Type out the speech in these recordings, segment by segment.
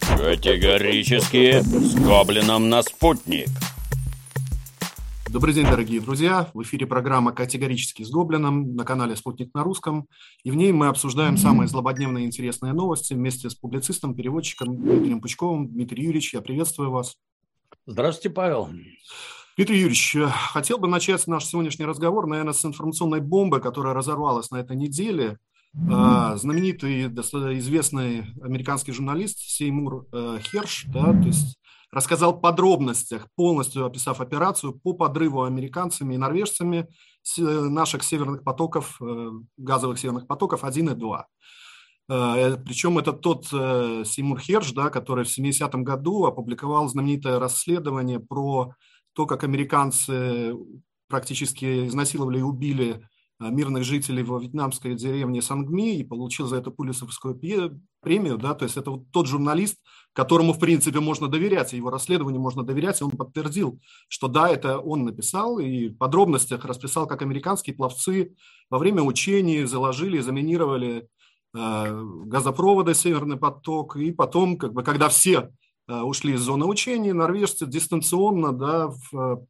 Категорически с Гоблином на спутник. Добрый день, дорогие друзья. В эфире программа «Категорически с Гоблином» на канале «Спутник на русском». И в ней мы обсуждаем самые злободневные и интересные новости вместе с публицистом, переводчиком Дмитрием Пучковым. Дмитрий Юрьевич, я приветствую вас. Здравствуйте, Павел. Дмитрий Юрьевич, э, хотел бы начать наш сегодняшний разговор, наверное, с информационной бомбы, которая разорвалась на этой неделе. Э, знаменитый, известный американский журналист Сеймур э, Херш, да, то есть рассказал в подробностях, полностью описав операцию по подрыву американцами и норвежцами наших северных потоков, э, газовых северных потоков 1 и 2. Э, Причем это тот э, Симур Херш, да, который в 70-м году опубликовал знаменитое расследование про то, как американцы практически изнасиловали и убили Э, мирных жителей во вьетнамской деревне Сангми и получил за это Пулицевскую премию, да, то есть это вот тот журналист, которому, в принципе, можно доверять, его расследованию можно доверять, и он подтвердил, что да, это он написал, и в подробностях расписал, как американские пловцы во время учений заложили, заминировали э, газопроводы «Северный поток», и потом, как бы, когда все э, ушли из зоны учений, норвежцы дистанционно да,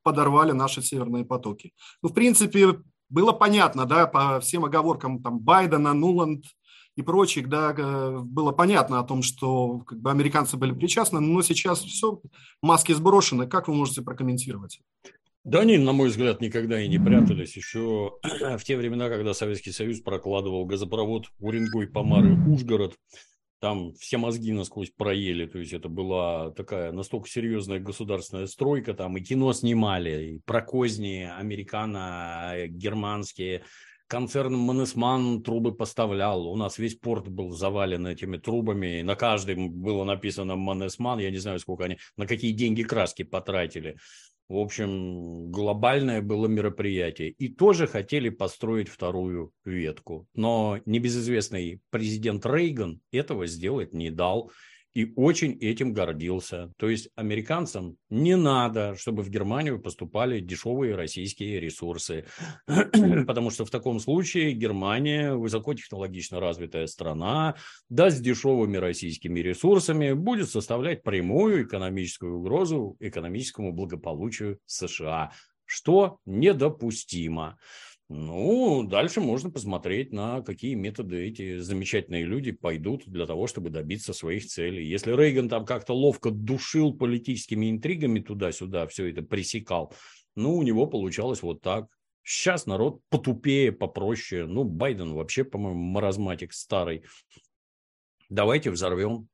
подорвали наши северные потоки. Ну, в принципе, было понятно, да, по всем оговоркам там Байдена, Нуланд и прочих, да, было понятно о том, что как бы американцы были причастны, но сейчас все, маски сброшены. Как вы можете прокомментировать? Да они, на мой взгляд, никогда и не прятались. Еще в те времена, когда Советский Союз прокладывал газопровод Уренгой-Помары-Ужгород, там все мозги насквозь проели, то есть это была такая настолько серьезная государственная стройка, там и кино снимали, и про козни американо-германские, концерн Манесман трубы поставлял, у нас весь порт был завален этими трубами, на каждом было написано Манесман, я не знаю, сколько они, на какие деньги краски потратили. В общем, глобальное было мероприятие. И тоже хотели построить вторую ветку. Но небезызвестный президент Рейган этого сделать не дал и очень этим гордился. То есть американцам не надо, чтобы в Германию поступали дешевые российские ресурсы, потому что в таком случае Германия, высокотехнологично развитая страна, да, с дешевыми российскими ресурсами будет составлять прямую экономическую угрозу экономическому благополучию США, что недопустимо. Ну, дальше можно посмотреть, на какие методы эти замечательные люди пойдут для того, чтобы добиться своих целей. Если Рейган там как-то ловко душил политическими интригами туда-сюда, все это пресекал, ну, у него получалось вот так. Сейчас народ потупее, попроще. Ну, Байден вообще, по-моему, маразматик старый. Давайте взорвем.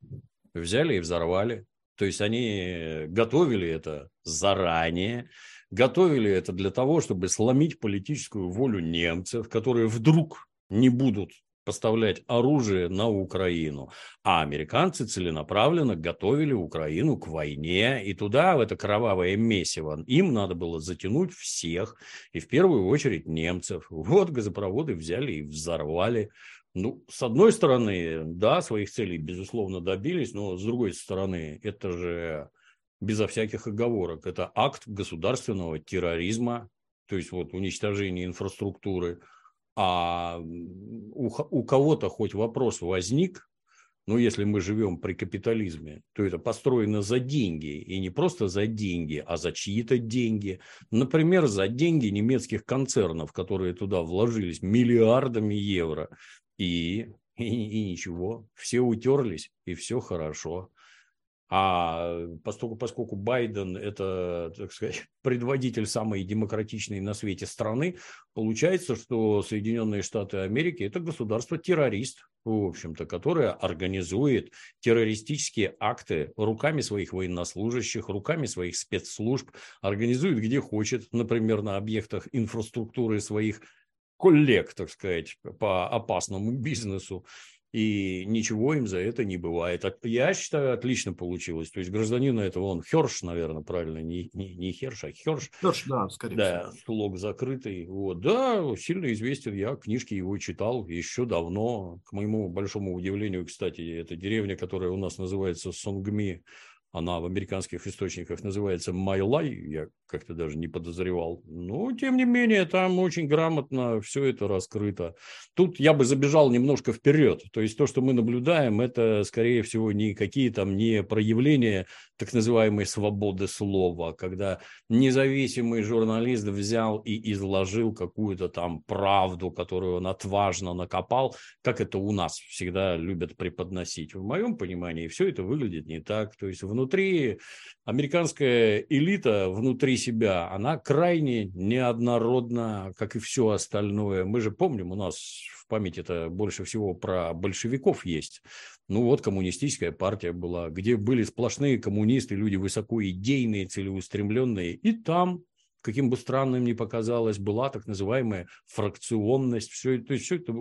Взяли и взорвали. То есть они готовили это заранее готовили это для того, чтобы сломить политическую волю немцев, которые вдруг не будут поставлять оружие на Украину. А американцы целенаправленно готовили Украину к войне. И туда, в это кровавое месиво, им надо было затянуть всех. И в первую очередь немцев. Вот газопроводы взяли и взорвали. Ну, с одной стороны, да, своих целей, безусловно, добились, но с другой стороны, это же безо всяких оговорок. Это акт государственного терроризма, то есть вот уничтожение инфраструктуры. А у, у кого-то хоть вопрос возник, ну, если мы живем при капитализме, то это построено за деньги. И не просто за деньги, а за чьи-то деньги. Например, за деньги немецких концернов, которые туда вложились миллиардами евро. И, и, и ничего, все утерлись, и все хорошо. А поскольку, поскольку Байден – это, так сказать, предводитель самой демократичной на свете страны, получается, что Соединенные Штаты Америки – это государство-террорист, в общем-то, которое организует террористические акты руками своих военнослужащих, руками своих спецслужб, организует где хочет, например, на объектах инфраструктуры своих коллег, так сказать, по опасному бизнесу и ничего им за это не бывает. Я считаю, отлично получилось. То есть гражданин этого, он Херш, наверное, правильно, не, не, не Херш, а Херш. Херш, да, скорее Да, слог закрытый. Вот. Да, сильно известен, я книжки его читал еще давно. К моему большому удивлению, кстати, это деревня, которая у нас называется Сонгми, она в американских источниках называется Lie, я как-то даже не подозревал. Но, тем не менее, там очень грамотно все это раскрыто. Тут я бы забежал немножко вперед. То есть то, что мы наблюдаем, это, скорее всего, не какие там не проявления так называемой свободы слова, когда независимый журналист взял и изложил какую-то там правду, которую он отважно накопал, как это у нас всегда любят преподносить. В моем понимании все это выглядит не так. То есть внутри американская элита, внутри себя, она крайне неоднородна, как и все остальное. Мы же помним, у нас в памяти это больше всего про большевиков есть. Ну вот коммунистическая партия была, где были сплошные коммунисты, люди высоко идейные, целеустремленные. И там каким бы странным ни показалось, была так называемая фракционность. Все, то есть все это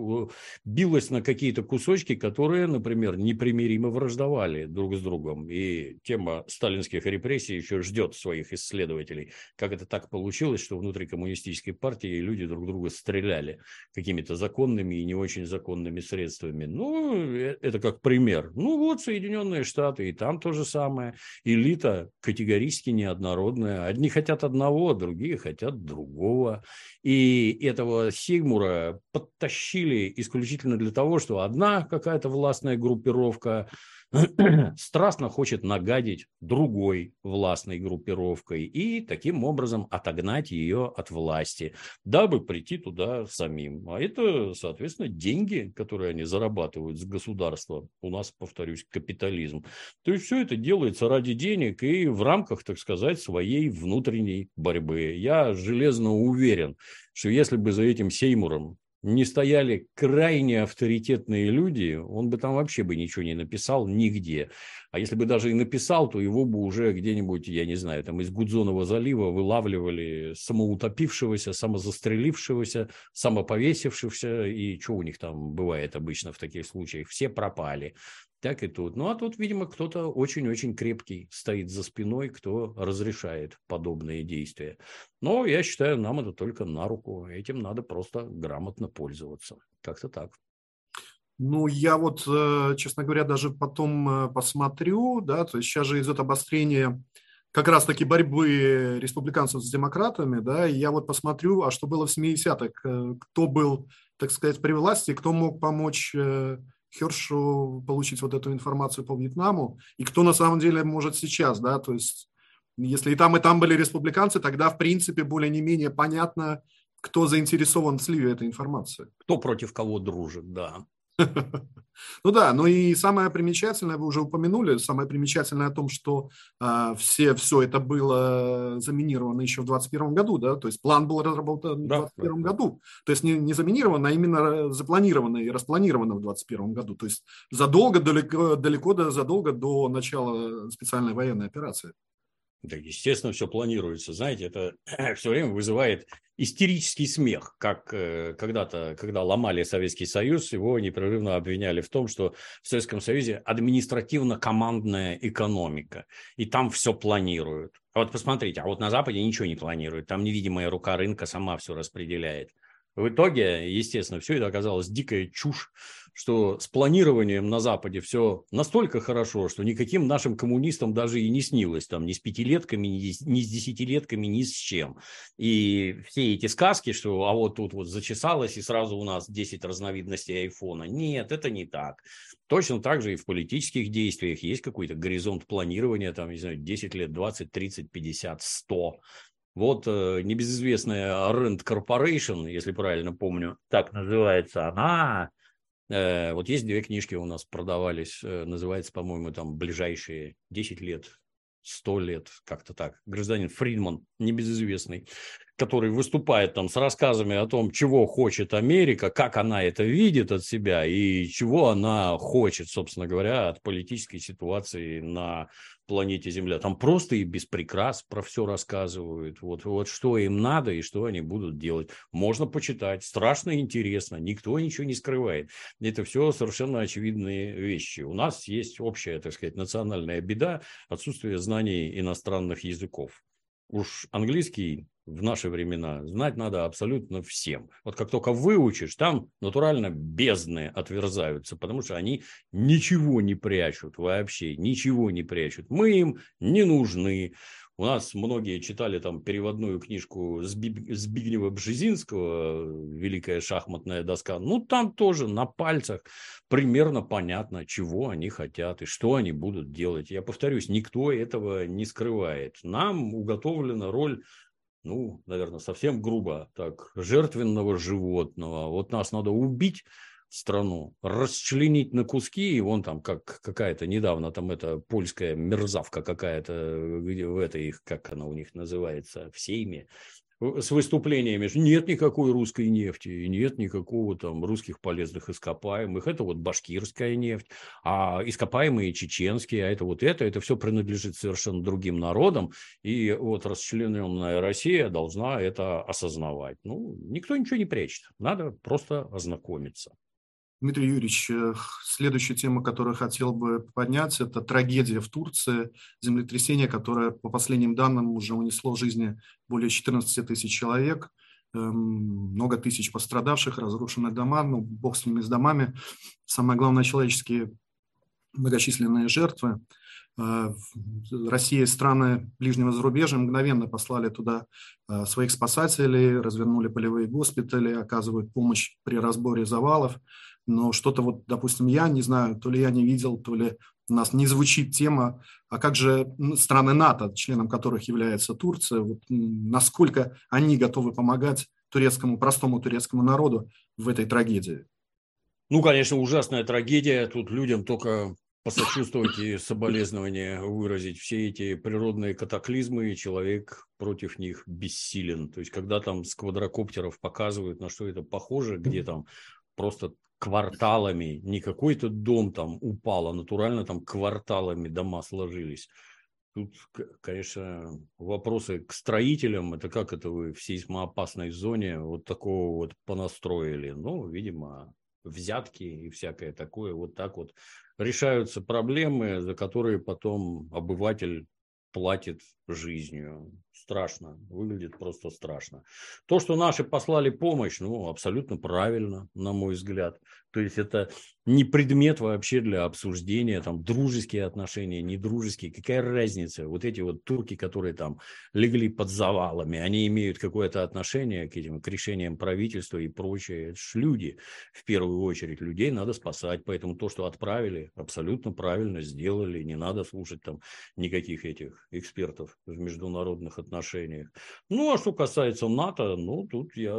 билось на какие-то кусочки, которые, например, непримиримо враждовали друг с другом. И тема сталинских репрессий еще ждет своих исследователей. Как это так получилось, что внутри коммунистической партии люди друг друга стреляли какими-то законными и не очень законными средствами. Ну, э, это как пример. Ну, вот Соединенные Штаты, и там то же самое. Элита категорически неоднородная. Одни хотят одного, другие другие хотят другого. И этого Сигмура подтащили исключительно для того, что одна какая-то властная группировка страстно хочет нагадить другой властной группировкой и таким образом отогнать ее от власти, дабы прийти туда самим. А это, соответственно, деньги, которые они зарабатывают с государства. У нас, повторюсь, капитализм. То есть все это делается ради денег и в рамках, так сказать, своей внутренней борьбы. Я железно уверен, что если бы за этим Сеймуром не стояли крайне авторитетные люди, он бы там вообще бы ничего не написал нигде. А если бы даже и написал, то его бы уже где-нибудь, я не знаю, там из Гудзонова залива вылавливали самоутопившегося, самозастрелившегося, самоповесившегося, и что у них там бывает обычно в таких случаях? Все пропали так и тут. Ну, а тут, видимо, кто-то очень-очень крепкий стоит за спиной, кто разрешает подобные действия. Но я считаю, нам это только на руку. Этим надо просто грамотно пользоваться. Как-то так. Ну, я вот, э, честно говоря, даже потом э, посмотрю, да, то есть сейчас же идет обострение как раз-таки борьбы республиканцев с демократами, да, и я вот посмотрю, а что было в 70-х, э, кто был, так сказать, при власти, кто мог помочь Хершу получить вот эту информацию по Вьетнаму, и кто на самом деле может сейчас, да, то есть если и там, и там были республиканцы, тогда, в принципе, более не менее понятно, кто заинтересован в сливе этой информации. Кто против кого дружит, да. Ну да, ну и самое примечательное, вы уже упомянули, самое примечательное о том, что а, все, все это было заминировано еще в 2021 году, да, то есть план был разработан да, в 2021 да, году, то есть не, не заминировано, а именно запланировано и распланировано в 2021 году, то есть задолго, далеко, далеко до, задолго до начала специальной военной операции. Да, естественно, все планируется. Знаете, это все время вызывает истерический смех, как э, когда-то, когда ломали Советский Союз, его непрерывно обвиняли в том, что в Советском Союзе административно-командная экономика, и там все планируют. А вот посмотрите, а вот на Западе ничего не планируют, там невидимая рука рынка сама все распределяет. В итоге, естественно, все это оказалось дикая чушь, что с планированием на Западе все настолько хорошо, что никаким нашим коммунистам даже и не снилось, там, ни с пятилетками, ни, с десятилетками, ни с чем. И все эти сказки, что а вот тут вот зачесалось, и сразу у нас 10 разновидностей айфона. Нет, это не так. Точно так же и в политических действиях есть какой-то горизонт планирования, там, не знаю, 10 лет, 20, 30, 50, 100. Вот э, небезызвестная Rent Corporation, если правильно помню, так называется, она... Э, вот есть две книжки у нас продавались, э, называется, по-моему, там «Ближайшие 10 лет», 100 лет, как-то так. Гражданин Фридман, небезызвестный который выступает там с рассказами о том, чего хочет Америка, как она это видит от себя и чего она хочет, собственно говоря, от политической ситуации на планете Земля. Там просто и без прикрас про все рассказывают. Вот, вот что им надо и что они будут делать. Можно почитать. Страшно интересно. Никто ничего не скрывает. Это все совершенно очевидные вещи. У нас есть общая, так сказать, национальная беда – отсутствие знаний иностранных языков. Уж английский в наши времена знать надо абсолютно всем. Вот как только выучишь, там натурально бездны отверзаются, потому что они ничего не прячут вообще, ничего не прячут. Мы им не нужны. У нас многие читали там переводную книжку Збигнева Бжезинского «Великая шахматная доска». Ну, там тоже на пальцах примерно понятно, чего они хотят и что они будут делать. Я повторюсь, никто этого не скрывает. Нам уготовлена роль ну, наверное, совсем грубо, так, жертвенного животного. Вот нас надо убить, страну, расчленить на куски, и вон там как какая-то недавно там эта польская мерзавка какая-то, где в этой их, как она у них называется, в Сейме, с выступлениями, нет никакой русской нефти, нет никакого там русских полезных ископаемых, это вот башкирская нефть, а ископаемые чеченские, а это вот это, это все принадлежит совершенно другим народам, и вот расчлененная Россия должна это осознавать. Ну, никто ничего не прячет, надо просто ознакомиться. Дмитрий Юрьевич, э, следующая тема, которую хотел бы поднять, это трагедия в Турции, землетрясение, которое, по последним данным, уже унесло жизни более 14 тысяч человек, эм, много тысяч пострадавших, разрушены дома, ну, бог с ними, с домами. Самое главное, человеческие многочисленные жертвы. Э, Россия и страны ближнего зарубежья мгновенно послали туда э, своих спасателей, развернули полевые госпитали, оказывают помощь при разборе завалов но что-то вот, допустим, я не знаю, то ли я не видел, то ли у нас не звучит тема, а как же страны НАТО, членом которых является Турция, вот насколько они готовы помогать турецкому, простому турецкому народу в этой трагедии? Ну, конечно, ужасная трагедия. Тут людям только посочувствовать и соболезнования выразить. Все эти природные катаклизмы, и человек против них бессилен. То есть, когда там с квадрокоптеров показывают, на что это похоже, где там просто кварталами, не какой-то дом там упал, а натурально там кварталами дома сложились. Тут, конечно, вопросы к строителям, это как это вы в сейсмоопасной зоне вот такого вот понастроили. Ну, видимо, взятки и всякое такое. Вот так вот решаются проблемы, за которые потом обыватель платит жизнью. Страшно, выглядит просто страшно. То, что наши послали помощь, ну, абсолютно правильно, на мой взгляд. То есть это не предмет вообще для обсуждения, там, дружеские отношения, не дружеские, какая разница? Вот эти вот турки, которые там легли под завалами, они имеют какое-то отношение к этим, к решениям правительства и прочее. Это ж люди, в первую очередь, людей надо спасать, поэтому то, что отправили, абсолютно правильно сделали, не надо слушать там никаких этих экспертов в международных отношениях. Ну, а что касается НАТО, ну, тут я,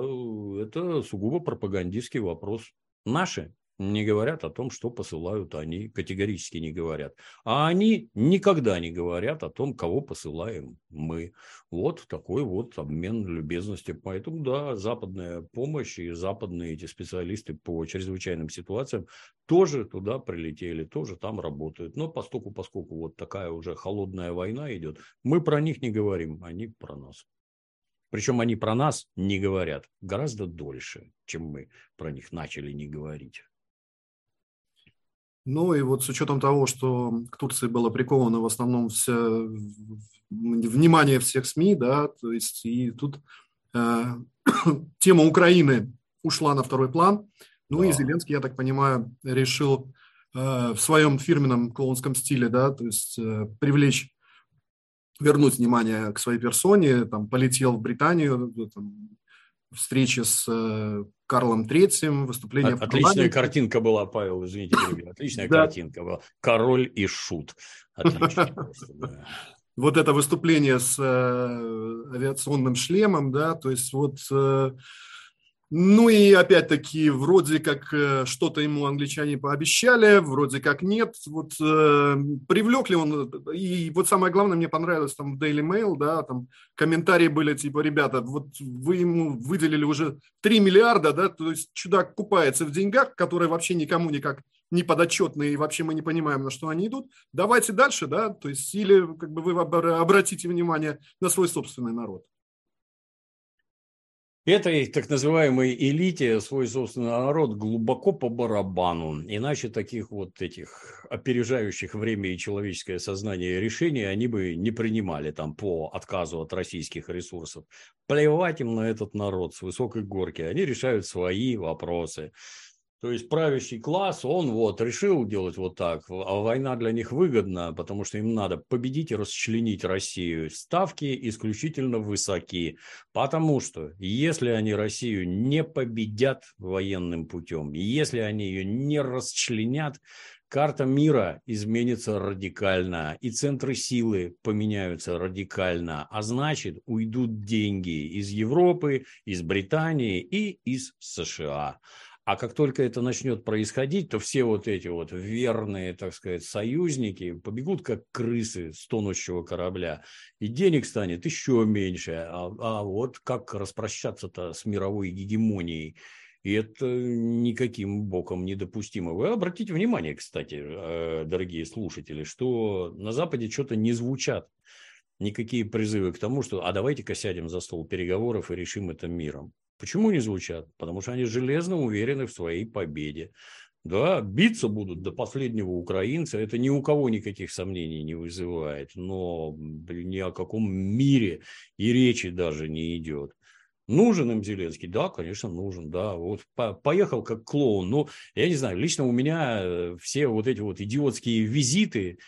это сугубо пропагандистский вопрос. Наши не говорят о том, что посылают они, категорически не говорят. А они никогда не говорят о том, кого посылаем мы. Вот такой вот обмен любезности. Поэтому, да, западная помощь и западные эти специалисты по чрезвычайным ситуациям тоже туда прилетели, тоже там работают. Но поскольку, поскольку вот такая уже холодная война идет, мы про них не говорим, они про нас. Причем они про нас не говорят гораздо дольше, чем мы про них начали не говорить. Ну и вот с учетом того, что к Турции было приковано в основном все, внимание всех СМИ, да, то есть и тут э, тема Украины ушла на второй план. Ну да. и Зеленский, я так понимаю, решил э, в своем фирменном клоунском стиле, да, то есть э, привлечь, вернуть внимание к своей персоне, там полетел в Британию, там, встречи с э, Карлом Третьим, выступление От, Отличная картинка была, Павел, извините, отличная картинка была. Король и шут. Вот это выступление с э, авиационным шлемом, да, то есть вот э, ну и опять-таки, вроде как э, что-то ему англичане пообещали, вроде как нет. Вот э, привлек ли он... И вот самое главное, мне понравилось там Daily Mail, да, там комментарии были типа, ребята, вот вы ему выделили уже 3 миллиарда, да, то есть чудак купается в деньгах, которые вообще никому никак не подотчетные, и вообще мы не понимаем, на что они идут. Давайте дальше, да, то есть или как бы вы обратите внимание на свой собственный народ. Этой так называемой элите свой собственный народ глубоко по барабану. Иначе таких вот этих опережающих время и человеческое сознание решений они бы не принимали там по отказу от российских ресурсов. Плевать им на этот народ с высокой горки. Они решают свои вопросы. То есть правящий класс, он вот решил делать вот так, а война для них выгодна, потому что им надо победить и расчленить Россию. Ставки исключительно высоки, потому что если они Россию не победят военным путем, если они ее не расчленят, карта мира изменится радикально, и центры силы поменяются радикально, а значит уйдут деньги из Европы, из Британии и из США. А как только это начнет происходить, то все вот эти вот верные, так сказать, союзники побегут как крысы с тонущего корабля. И денег станет еще меньше. А, а вот как распрощаться-то с мировой гегемонией? И это никаким боком недопустимо. Вы обратите внимание, кстати, э, дорогие слушатели, что на Западе что-то не звучат никакие призывы к тому, что а давайте-ка сядем за стол переговоров и решим это миром. Почему не звучат? Потому что они железно уверены в своей победе. Да, биться будут до последнего украинца, это ни у кого никаких сомнений не вызывает, но ни о каком мире и речи даже не идет. Нужен им Зеленский? Да, конечно, нужен, да. Вот поехал как клоун. Ну, я не знаю, лично у меня э, все вот эти вот идиотские визиты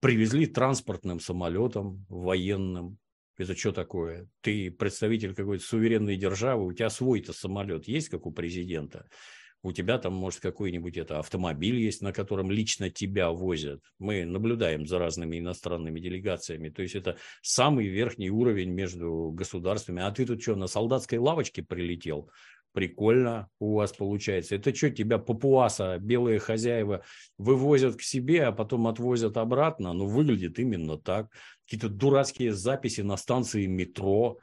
привезли транспортным самолетом военным. Это что такое? Ты представитель какой-то суверенной державы, у тебя свой-то самолет есть, как у президента. У тебя там, может, какой-нибудь это автомобиль есть, на котором лично тебя возят. Мы наблюдаем за разными иностранными делегациями. То есть это самый верхний уровень между государствами. А ты тут что, на солдатской лавочке прилетел? Прикольно у вас получается. Это что, тебя папуаса, белые хозяева, вывозят к себе, а потом отвозят обратно? Ну, выглядит именно так. Какие-то дурацкие записи на станции метро.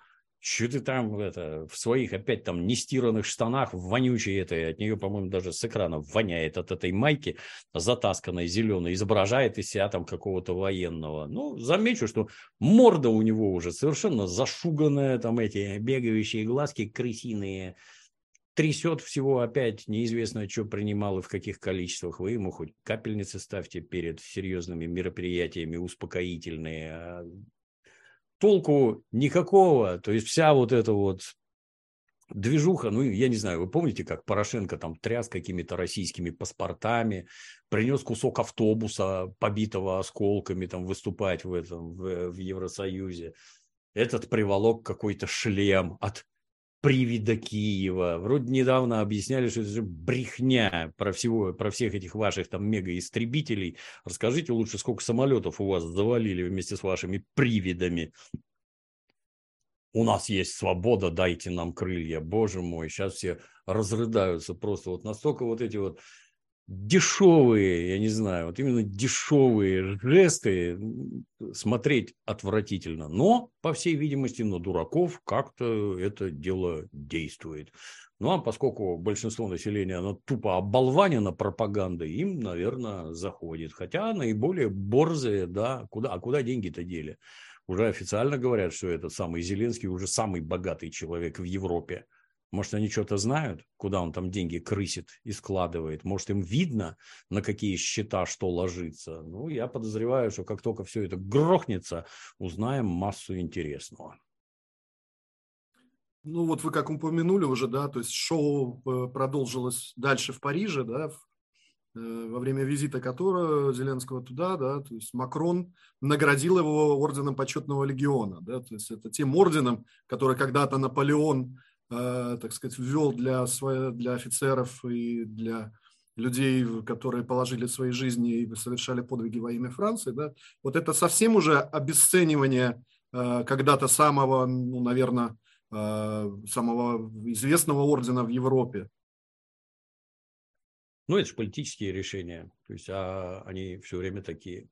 Что ты там это, в своих опять там нестиранных штанах, вонючей этой, от нее, по-моему, даже с экрана воняет от этой майки затасканной зеленой, изображает из себя там какого-то военного. Ну, замечу, что морда у него уже совершенно зашуганная, там эти бегающие глазки крысиные, трясет всего опять, неизвестно, что принимал и в каких количествах. Вы ему хоть капельницы ставьте перед серьезными мероприятиями, успокоительные. А толку никакого. То есть вся вот эта вот движуха, ну, я не знаю, вы помните, как Порошенко там тряс какими-то российскими паспортами, принес кусок автобуса, побитого осколками, там, выступать в этом, в, в Евросоюзе. Этот приволок какой-то шлем от привида Киева. Вроде недавно объясняли, что это же брехня про, всего, про всех этих ваших там мегаистребителей. Расскажите лучше, сколько самолетов у вас завалили вместе с вашими привидами. У нас есть свобода, дайте нам крылья. Боже мой, сейчас все разрыдаются просто. Вот настолько вот эти вот дешевые, я не знаю, вот именно дешевые жесты смотреть отвратительно. Но, по всей видимости, на дураков как-то это дело действует. Ну, а поскольку большинство населения, оно тупо оболванено пропагандой, им, наверное, заходит. Хотя наиболее борзые, да, куда, а куда деньги-то дели? Уже официально говорят, что этот самый Зеленский уже самый богатый человек в Европе. Может, они что-то знают, куда он там деньги крысит и складывает. Может, им видно, на какие счета что ложится. Ну, я подозреваю, что как только все это грохнется, узнаем массу интересного. Ну, вот вы как упомянули уже, да, то есть шоу э, продолжилось дальше в Париже, да, э, во время визита которого Зеленского туда, да, то есть Макрон наградил его орденом почетного легиона, да, то есть это тем орденом, который когда-то Наполеон так сказать, ввел для, для офицеров и для людей, которые положили свои жизни и совершали подвиги во имя Франции, да, вот это совсем уже обесценивание э, когда-то самого, ну, наверное, э, самого известного ордена в Европе. Ну, это же политические решения, то есть а они все время такие.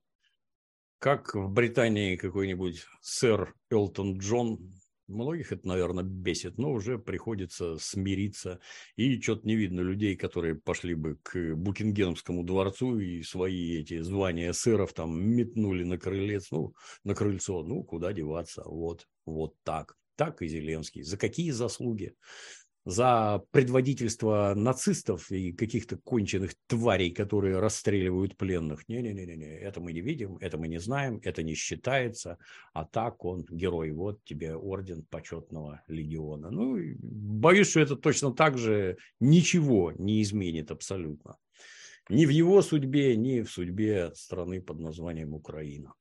Как в Британии какой-нибудь сэр Элтон Джон Многих это, наверное, бесит, но уже приходится смириться. И что-то не видно людей, которые пошли бы к Букингемскому дворцу и свои эти звания сыров там метнули на крылец, ну, на крыльцо. Ну, куда деваться? Вот, вот так. так и Зеленский. За какие заслуги? За предводительство нацистов и каких-то конченых тварей, которые расстреливают пленных. Не-не-не, это мы не видим, это мы не знаем, это не считается. А так он герой. Вот тебе орден почетного легиона. Ну, боюсь, что это точно так же ничего не изменит абсолютно. Ни в его судьбе, ни в судьбе страны под названием Украина.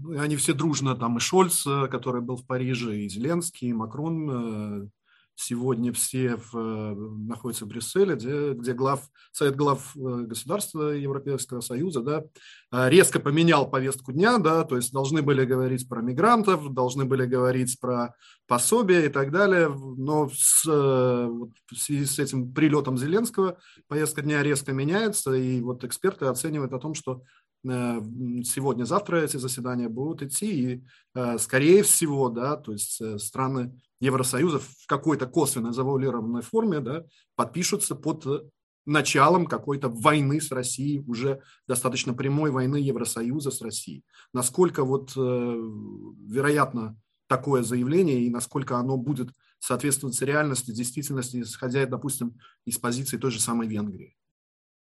Ну, они все дружно, там и Шольц, э, который был в Париже, и Зеленский, и Макрон, э, сегодня все в, э, находятся в Брюсселе, где, где глав, Совет глав государства Европейского Союза да, резко поменял повестку дня, да, то есть должны были говорить про мигрантов, должны были говорить про пособия и так далее, но с, в связи с этим прилетом Зеленского повестка дня резко меняется, и вот эксперты оценивают о том, что сегодня-завтра эти заседания будут идти, и, э, скорее всего, да, то есть э, страны Евросоюза в какой-то косвенной завуалированной форме да, подпишутся под началом какой-то войны с Россией, уже достаточно прямой войны Евросоюза с Россией. Насколько вот вероятно такое заявление и насколько оно будет соответствовать реальности, действительности, исходя, допустим, из позиции той же самой Венгрии.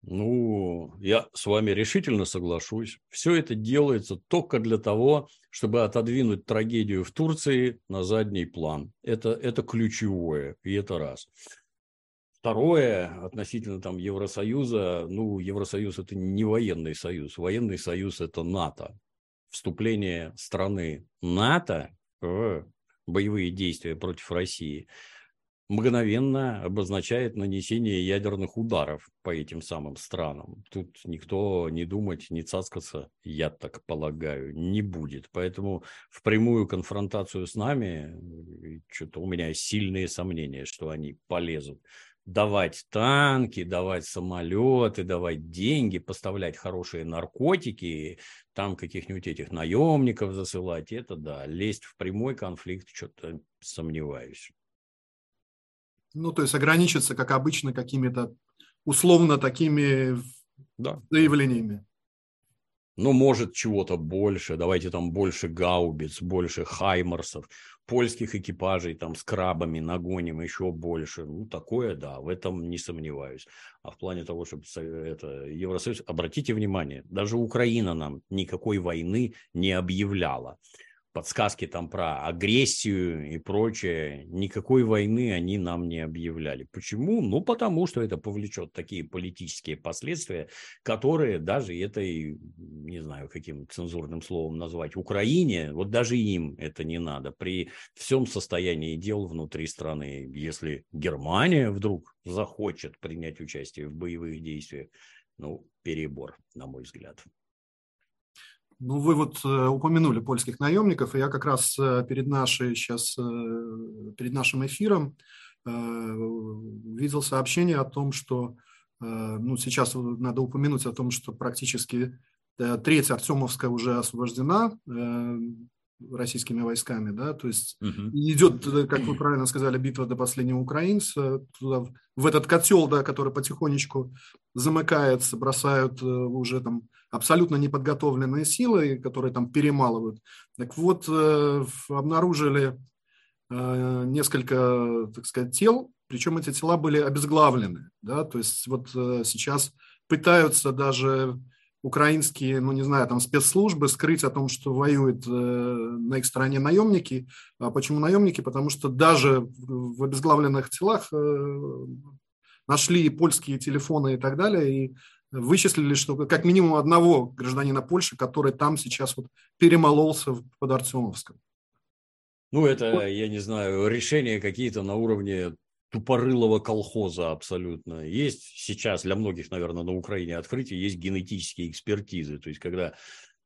Ну, я с вами решительно соглашусь. Все это делается только для того, чтобы отодвинуть трагедию в Турции на задний план. Это, это ключевое, и это раз. Второе, относительно там Евросоюза, ну, Евросоюз это не военный союз. Военный союз это НАТО. Вступление страны НАТО в боевые действия против России – мгновенно обозначает нанесение ядерных ударов по этим самым странам. Тут никто не думать, не цаскаться, я так полагаю, не будет. Поэтому в прямую конфронтацию с нами, э, что-то у меня сильные сомнения, что они полезут. Давать танки, давать самолеты, давать деньги, поставлять хорошие наркотики, там каких-нибудь этих наемников засылать, это да, лезть в прямой конфликт, что-то сомневаюсь. Ну, то есть ограничиться, как обычно, какими-то условно такими да. заявлениями. Ну, может, чего-то больше. Давайте там больше гаубиц, больше хаймарсов, польских экипажей там с крабами нагоним еще больше. Ну, такое, да, в этом не сомневаюсь. А в плане того, чтобы это Евросоюз, обратите внимание, даже Украина нам никакой войны не объявляла подсказки там про агрессию и прочее, никакой войны они нам не объявляли. Почему? Ну, потому что это повлечет такие политические последствия, которые даже этой, не знаю, каким цензурным словом назвать, Украине, вот даже им это не надо. При всем состоянии дел внутри страны, если Германия вдруг захочет принять участие в боевых действиях, ну, перебор, на мой взгляд. Ну, вы вот э, упомянули польских наемников, и я как раз э, перед, нашей, сейчас, э, перед нашим эфиром видел сообщение о том, что ну, сейчас надо упомянуть о том, что практически треть Артемовская уже освобождена российскими войсками, да, то есть угу. идет, как вы правильно сказали, битва до последнего украинца, туда, в этот котел, да, который потихонечку замыкается, бросают уже там абсолютно неподготовленные силы, которые там перемалывают. Так вот, э, обнаружили э, несколько, так сказать, тел, причем эти тела были обезглавлены. Да? То есть вот э, сейчас пытаются даже украинские, ну не знаю, там спецслужбы скрыть о том, что воюют на их стороне наемники. А почему наемники? Потому что даже в обезглавленных телах нашли польские телефоны и так далее, и вычислили, что как минимум одного гражданина Польши, который там сейчас вот перемололся под Артемовском. Ну, это, я не знаю, решения какие-то на уровне тупорылого колхоза абсолютно. Есть сейчас для многих, наверное, на Украине открытие, есть генетические экспертизы. То есть, когда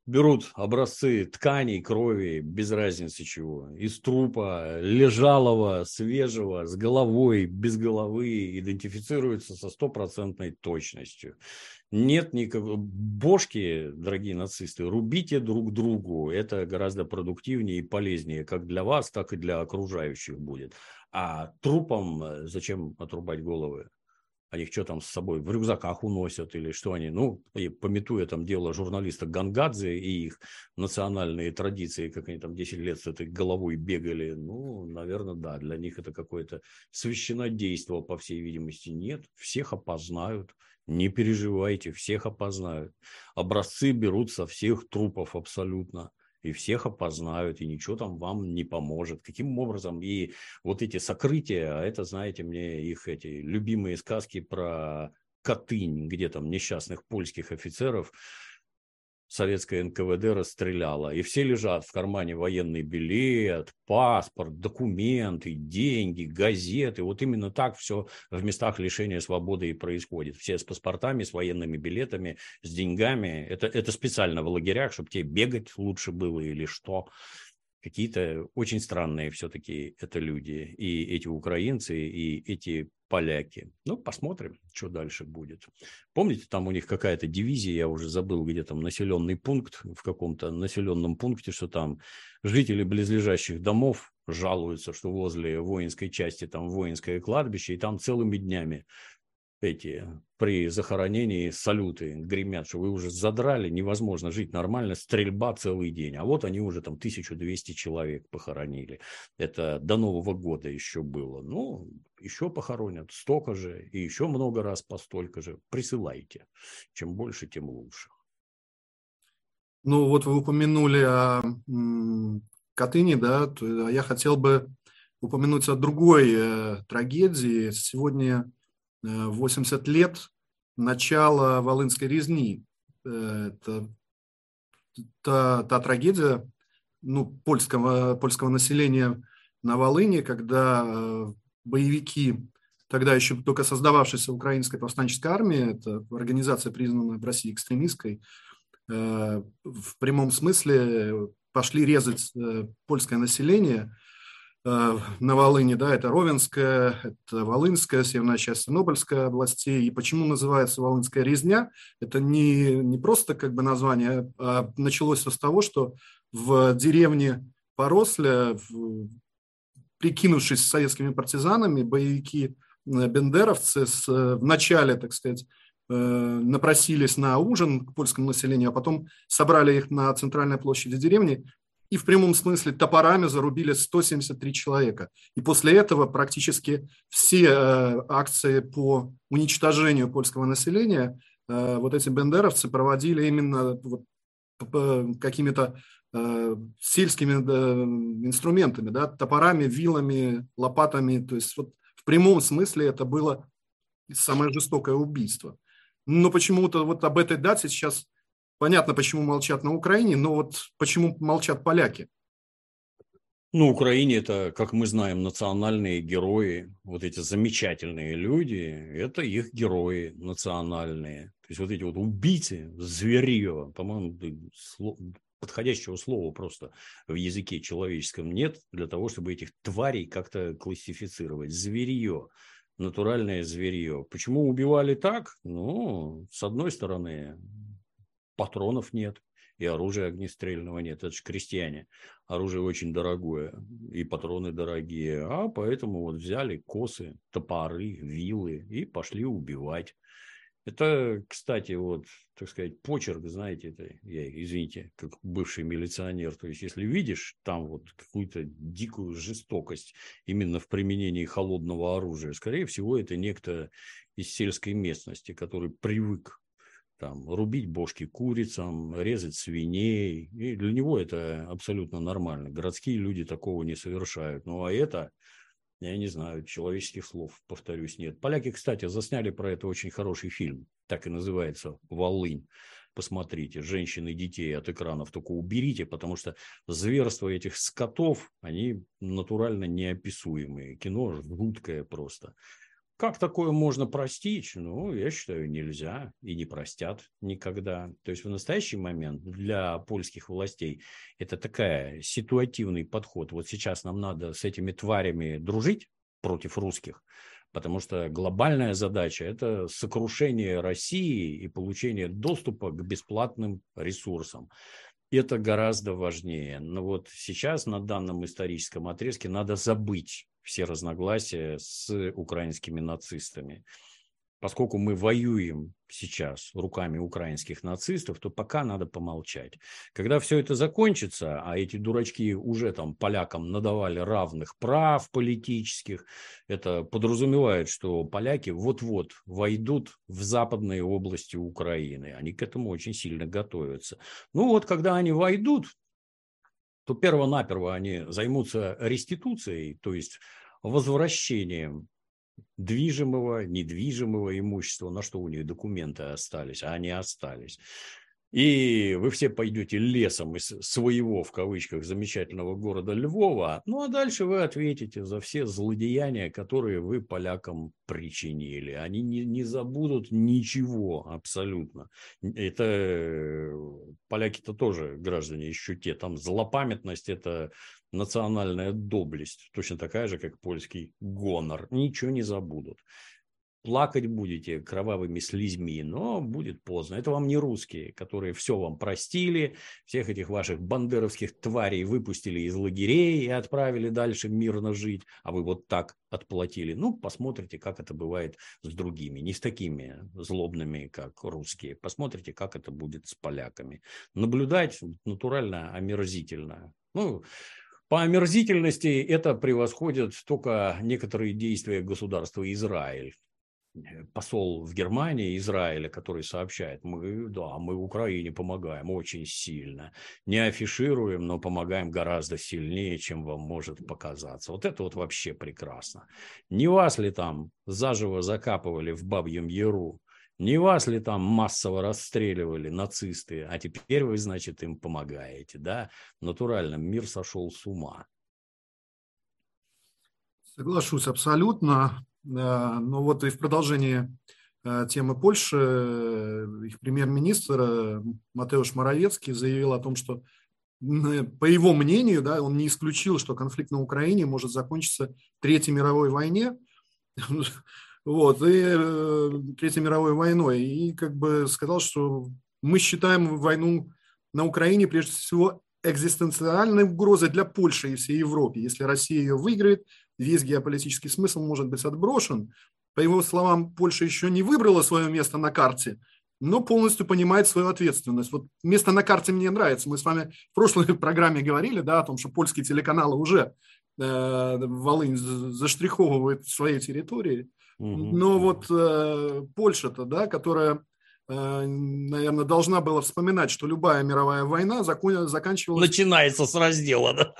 берут образцы тканей, крови, без разницы чего, из трупа, лежалого, свежего, с головой, без головы, идентифицируются со стопроцентной точностью. Нет никакой... Бошки, дорогие нацисты, рубите друг другу. Это гораздо продуктивнее и полезнее как для вас, так и для окружающих будет. А трупам э, зачем отрубать головы? Они что там с собой в рюкзаках уносят или что они? Ну, и пометуя там дело журналиста Гангадзе и их национальные традиции, как они там 10 лет с этой головой бегали, ну, наверное, да, для них это какое-то священнодейство, по всей видимости. Нет, всех опознают, не переживайте, всех опознают. Образцы берут со всех трупов абсолютно и всех опознают, и ничего там вам не поможет. Каким образом? И вот эти сокрытия, а это, знаете, мне их эти любимые сказки про Катынь, где там несчастных польских офицеров, советское НКВД расстреляла. И все лежат в кармане военный билет, паспорт, документы, деньги, газеты. Вот именно так все в местах лишения свободы и происходит. Все с паспортами, с военными билетами, с деньгами. Это, это специально в лагерях, чтобы тебе бегать лучше было или что какие-то очень странные все-таки это люди. И эти украинцы, и эти поляки. Ну, посмотрим, что дальше будет. Помните, там у них какая-то дивизия, я уже забыл, где там населенный пункт, в каком-то населенном пункте, что там жители близлежащих домов жалуются, что возле воинской части там воинское кладбище, и там целыми днями эти при захоронении салюты гремят, что вы уже задрали, невозможно жить нормально, стрельба целый день. А вот они уже там 1200 человек похоронили. Это до Нового года еще было. Ну, еще похоронят столько же и еще много раз по столько же. Присылайте. Чем больше, тем лучше. Ну, вот вы упомянули о Катыни, да, я хотел бы упомянуть о другой э, трагедии. Сегодня 80 лет начала Волынской резни. Э, это та, та трагедия ну, польского, польского населения на Волыне, когда э, боевики, тогда еще только создававшейся украинской повстанческой армии, это организация, признанная в России экстремистской, э, в прямом смысле пошли резать польское население – Э, на Волыне, да, это Ровенская, это Волынская, северная часть Тернопольской областей. И почему называется Волынская резня? Это не, не просто как бы название, а началось с того, что в деревне Поросля, в, прикинувшись советскими партизанами, боевики э, бендеровцы с, в начале, так сказать, э, напросились на ужин к польскому населению, а потом собрали их на центральной площади деревни и в прямом смысле топорами зарубили 173 человека. И после этого практически все э, акции по уничтожению польского населения э, вот эти бендеровцы проводили именно вот какими-то э, сельскими инструментами, да, топорами, вилами, лопатами. То есть вот в прямом смысле это было самое жестокое убийство. Но почему-то вот об этой дате сейчас Понятно, почему молчат на Украине, но вот почему молчат поляки? Ну, Украине это, как мы знаем, национальные герои, вот эти замечательные люди, это их герои национальные. То есть вот эти вот убийцы, зверье, по-моему, подходящего слова просто в языке человеческом нет для того, чтобы этих тварей как-то классифицировать. Зверье, натуральное зверье. Почему убивали так? Ну, с одной стороны, патронов нет, и оружия огнестрельного нет. Это же крестьяне. Оружие очень дорогое, и патроны дорогие. А поэтому вот взяли косы, топоры, вилы и пошли убивать. Это, кстати, вот, так сказать, почерк, знаете, это, я, извините, как бывший милиционер, то есть, если видишь там вот какую-то дикую жестокость именно в применении холодного оружия, скорее всего, это некто из сельской местности, который привык там, рубить бошки курицам, резать свиней. И для него это абсолютно нормально. Городские люди такого не совершают. Ну, а это, я не знаю, человеческих слов, повторюсь, нет. Поляки, кстати, засняли про это очень хороший фильм. Так и называется «Волынь». Посмотрите, женщин и детей от экранов только уберите, потому что зверства этих скотов, они натурально неописуемые. Кино жуткое просто. Как такое можно простить? Ну, я считаю, нельзя и не простят никогда. То есть в настоящий момент для польских властей это такая ситуативный подход. Вот сейчас нам надо с этими тварями дружить против русских, потому что глобальная задача – это сокрушение России и получение доступа к бесплатным ресурсам. Это гораздо важнее. Но вот сейчас на данном историческом отрезке надо забыть все разногласия с украинскими нацистами. поскольку мы воюем сейчас руками украинских нацистов, то пока надо помолчать. Когда все это закончится, а эти дурачки уже там полякам надавали равных прав политических, это подразумевает, что поляки вот-вот войдут в западные области Украины. Они к этому очень сильно готовятся. Ну вот, когда они войдут, то перво-наперво они займутся реституцией, то есть возвращением движимого, недвижимого имущества, на что у них документы остались, а они остались. И вы все пойдете лесом из своего, в кавычках, замечательного города Львова, ну а дальше вы ответите за все злодеяния, которые вы полякам причинили. Они не, не забудут ничего абсолютно. Это э, поляки-то тоже граждане еще те. Там злопамятность – это национальная доблесть, точно такая же, как польский гонор. Ничего не забудут. Плакать будете кровавыми слизьми, но будет поздно. Это вам не русские, которые все вам простили, всех этих ваших бандеровских тварей выпустили из лагерей и отправили дальше мирно жить, а вы вот так отплатили. Ну, посмотрите, как это бывает с другими, не с такими злобными, как русские. Посмотрите, как это будет с поляками. Наблюдать натурально омерзительно. Ну, по омерзительности это превосходит только некоторые действия государства Израиль посол в Германии, Израиля, который сообщает, мы, да, мы Украине помогаем очень сильно, не афишируем, но помогаем гораздо сильнее, чем вам может показаться. Вот это вот вообще прекрасно. Не вас ли там заживо закапывали в Бабьем Яру, не вас ли там массово расстреливали нацисты, а теперь вы, значит, им помогаете, да? Натурально, мир сошел с ума. Соглашусь абсолютно. Но вот и в продолжении э, темы Польши э, их премьер-министр э, Матеуш Моровецкий заявил о том, что по его мнению, да, он не исключил, что конфликт на Украине может закончиться Третьей мировой войне. Вот, и э, Третьей мировой войной. И как бы сказал, что мы считаем войну на Украине прежде всего экзистенциальной угрозой для Польши и всей Европы. Если Россия ее выиграет, весь геополитический смысл может быть отброшен. По его словам, Польша еще не выбрала свое место на карте, но полностью понимает свою ответственность. Вот место на карте мне нравится. Мы с вами в прошлой программе говорили да, о том, что польские телеканалы уже э, Волынь заштриховывают своей территории. Но вот э, Польша-то, да, которая, наверное, должна была вспоминать, что любая мировая война закон, заканчивалась... Начинается с раздела, да?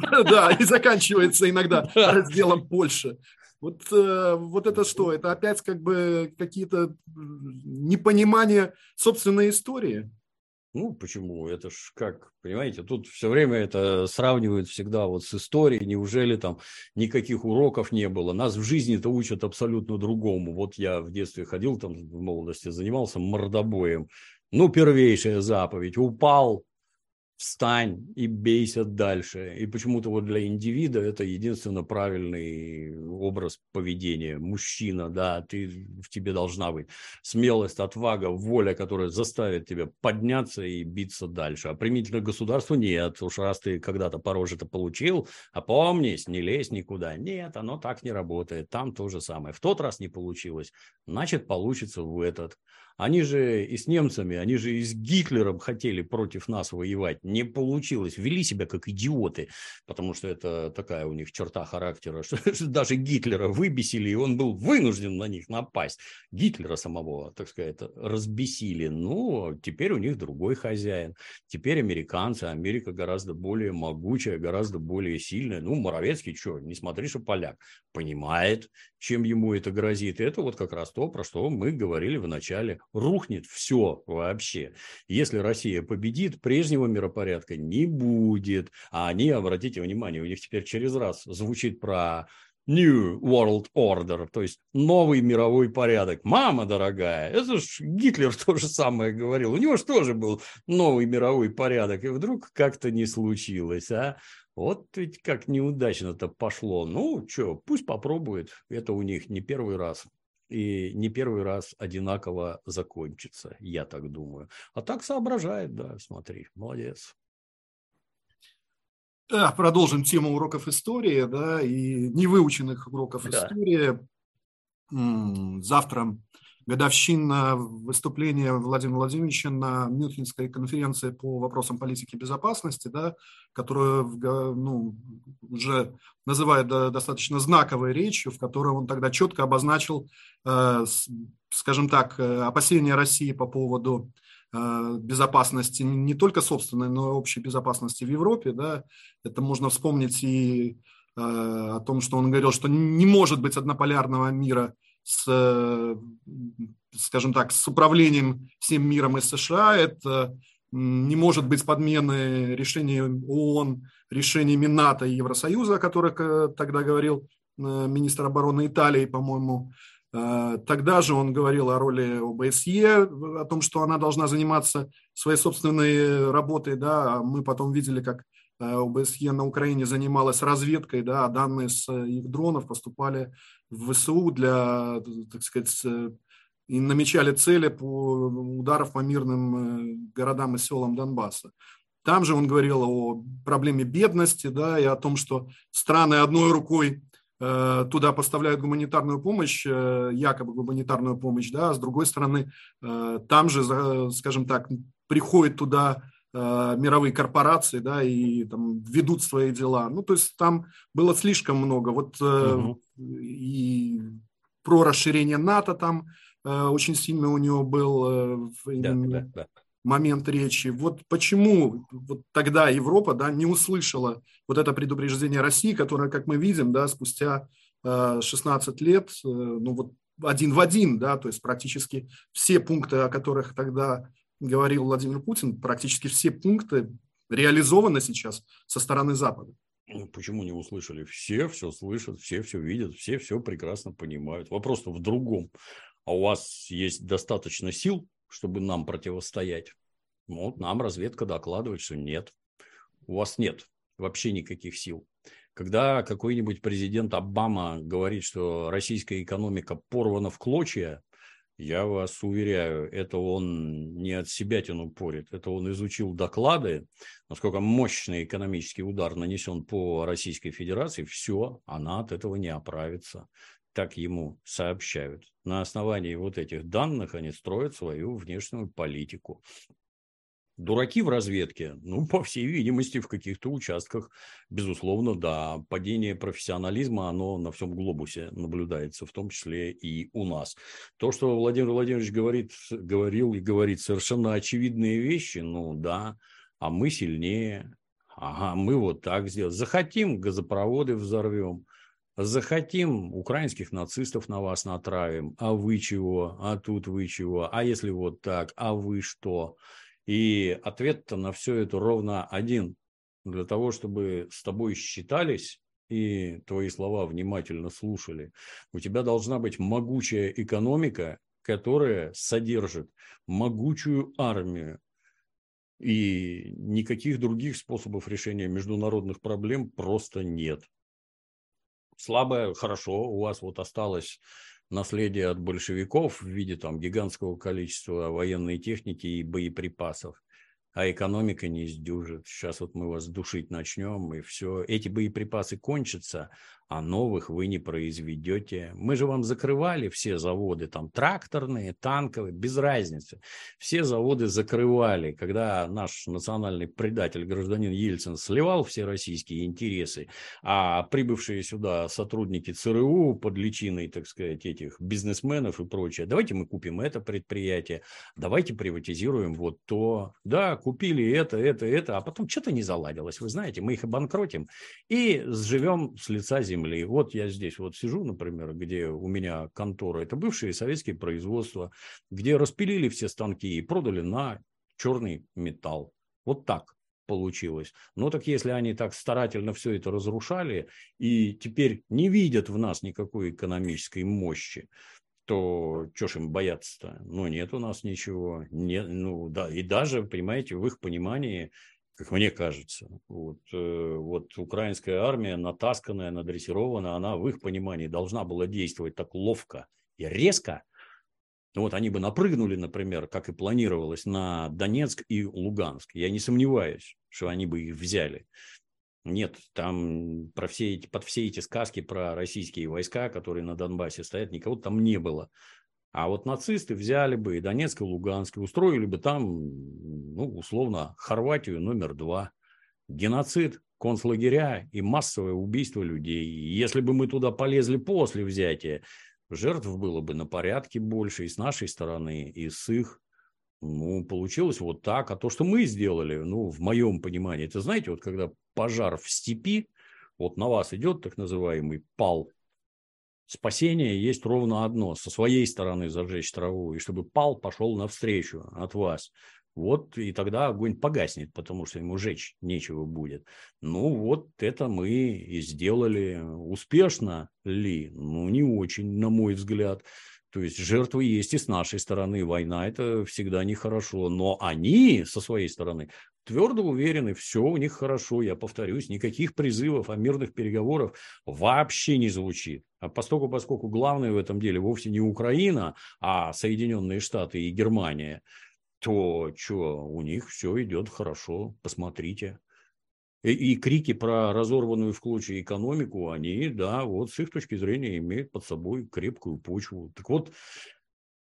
Да, и заканчивается иногда разделом Польши. Вот, э, вот это что? Это опять как бы какие-то непонимания собственной истории? Ну, почему? Это ж как, понимаете, тут все время это сравнивают всегда вот с историей. Неужели там никаких уроков не было? Нас в жизни-то учат абсолютно другому. Вот я в детстве ходил там в молодости, занимался мордобоем. Ну, первейшая заповедь. Упал, встань и бейся дальше. И почему-то вот для индивида это единственно правильный образ поведения. Мужчина, да, ты, в тебе должна быть смелость, отвага, воля, которая заставит тебя подняться и биться дальше. А примительно государству нет. Уж раз ты когда-то по роже-то получил, а помнись, не лезь никуда. Нет, оно так не работает. Там то же самое. В тот раз не получилось, значит, получится в этот. Они же и с немцами, они же и с Гитлером хотели против нас воевать. Не получилось. Вели себя как идиоты, потому что это такая у них черта характера, что даже Гитлера выбесили, и он был вынужден на них напасть. Гитлера самого, так сказать, разбесили. Ну, теперь у них другой хозяин. Теперь американцы. Америка гораздо более могучая, гораздо более сильная. Ну, Моровецкий, что, не смотри, что поляк. Понимает, чем ему это грозит. И это вот как раз то, про что мы говорили в начале рухнет все вообще. Если Россия победит, прежнего миропорядка не будет. А они, обратите внимание, у них теперь через раз звучит про New World Order, то есть новый мировой порядок. Мама дорогая, это ж Гитлер то же самое говорил. У него же тоже был новый мировой порядок. И вдруг как-то не случилось, а? Вот ведь как неудачно-то пошло. Ну, что, пусть попробует. Это у них не первый раз и не первый раз одинаково закончится, я так думаю. А так соображает, да, смотри, молодец. Да, продолжим тему уроков истории, да, и невыученных уроков да. истории. завтра годовщина выступления Владимира Владимировича на Мюнхенской конференции по вопросам политики безопасности, да, которую ну, уже называют достаточно знаковой речью, в которой он тогда четко обозначил, э, скажем так, э, опасения России по поводу э, безопасности не только собственной, но и общей безопасности в Европе. Да. Это можно вспомнить и о том, что он говорил, что не может быть однополярного мира – с, э, скажем так, с управлением всем миром из США. Это не может быть подмены решений ООН, решениями НАТО и Евросоюза, о которых э, тогда говорил э, министр обороны Италии, по-моему. Тогда же он говорил о роли ОБСЕ, о том, что она должна заниматься своей собственной работой. Да. А мы потом видели, как ОБСЕ на Украине занималась разведкой, да, а данные с их дронов поступали в ВСУ для, так сказать, и намечали цели по ударов по мирным э, городам и селам Донбасса. Там же он говорил о проблеме бедности, да, и о том, что страны одной рукой э, туда поставляют гуманитарную помощь, э, якобы гуманитарную помощь, да, а с другой стороны, там же, скажем так, приходит туда мировые корпорации, да, и там ведут свои дела. Ну, то есть там было слишком много. Вот угу. И про расширение НАТО там э, очень сильно у него был да, да, да. момент речи. Вот почему вот тогда Европа, да, не услышала вот это предупреждение России, которое, как мы видим, да, спустя 16 лет, ну вот один в один, да, то есть практически все пункты, о которых тогда говорил Владимир Путин, практически все пункты реализованы сейчас со стороны Запада. Ну, почему не услышали? Все все слышат, все все видят, все все прекрасно понимают. Вопрос-то в другом. А у вас есть достаточно сил, чтобы нам противостоять? Вот нам разведка докладывает, что нет. У вас нет вообще никаких сил. Когда какой-нибудь президент Обама говорит, что российская экономика порвана в клочья, я вас уверяю, это он не от себя тяну порит, это он изучил доклады, насколько мощный экономический удар нанесен по Российской Федерации, все, она от этого не оправится. Так ему сообщают. На основании вот этих данных они строят свою внешнюю политику. Дураки в разведке, ну, по всей видимости, в каких-то участках, безусловно, да, падение профессионализма, оно на всем глобусе наблюдается, в том числе и у нас. То, что Владимир Владимирович говорит, говорил и говорит совершенно очевидные вещи, ну, да, а мы сильнее, ага, мы вот так сделаем. Захотим, газопроводы взорвем, захотим, украинских нацистов на вас натравим, а вы чего, а тут вы чего, а если вот так, а вы что? И ответ-то на все это ровно один. Для того, чтобы с тобой считались и твои слова внимательно слушали, у тебя должна быть могучая экономика, которая содержит могучую армию. И никаких других способов решения международных проблем просто нет. Слабое, хорошо, у вас вот осталось наследие от большевиков в виде там гигантского количества военной техники и боеприпасов а экономика не издюжит. Сейчас вот мы вас душить начнем, и все. Эти боеприпасы кончатся, а новых вы не произведете. Мы же вам закрывали все заводы, там тракторные, танковые, без разницы. Все заводы закрывали, когда наш национальный предатель, гражданин Ельцин, сливал все российские интересы, а прибывшие сюда сотрудники ЦРУ под личиной, так сказать, этих бизнесменов и прочее, давайте мы купим это предприятие, давайте приватизируем вот то. Да, купили это, это, это, а потом что-то не заладилось. Вы знаете, мы их обанкротим и сживем с лица земли. Вот я здесь вот сижу, например, где у меня контора. Это бывшие советские производства, где распилили все станки и продали на черный металл. Вот так получилось. Но так если они так старательно все это разрушали и теперь не видят в нас никакой экономической мощи, то что ж им бояться-то? Ну, нет у нас ничего. Нет, ну, да, и даже, понимаете, в их понимании, как мне кажется, вот, э, вот украинская армия, натасканная, надрессированная, она в их понимании должна была действовать так ловко и резко, вот они бы напрыгнули, например, как и планировалось, на Донецк и Луганск. Я не сомневаюсь, что они бы их взяли. Нет, там про все эти, под все эти сказки про российские войска, которые на Донбассе стоят, никого там не было. А вот нацисты взяли бы и Донецк, и Луганск, и устроили бы там, ну, условно, Хорватию номер два. Геноцид, концлагеря и массовое убийство людей. Если бы мы туда полезли после взятия, жертв было бы на порядке больше и с нашей стороны, и с их. Ну, получилось вот так. А то, что мы сделали, ну, в моем понимании, это знаете, вот когда пожар в степи, вот на вас идет так называемый пал, спасение есть ровно одно, со своей стороны зажечь траву, и чтобы пал пошел навстречу от вас. Вот и тогда огонь погаснет, потому что ему жечь нечего будет. Ну вот это мы и сделали. Успешно ли? Ну не очень, на мой взгляд. То есть жертвы есть и с нашей стороны. Война это всегда нехорошо. Но они со своей стороны твердо уверены, все у них хорошо. Я повторюсь, никаких призывов о мирных переговорах вообще не звучит. А поскольку, поскольку главное в этом деле вовсе не Украина, а Соединенные Штаты и Германия, то что, у них все идет хорошо, посмотрите. И, и крики про разорванную в клочья экономику, они, да, вот с их точки зрения имеют под собой крепкую почву. Так вот,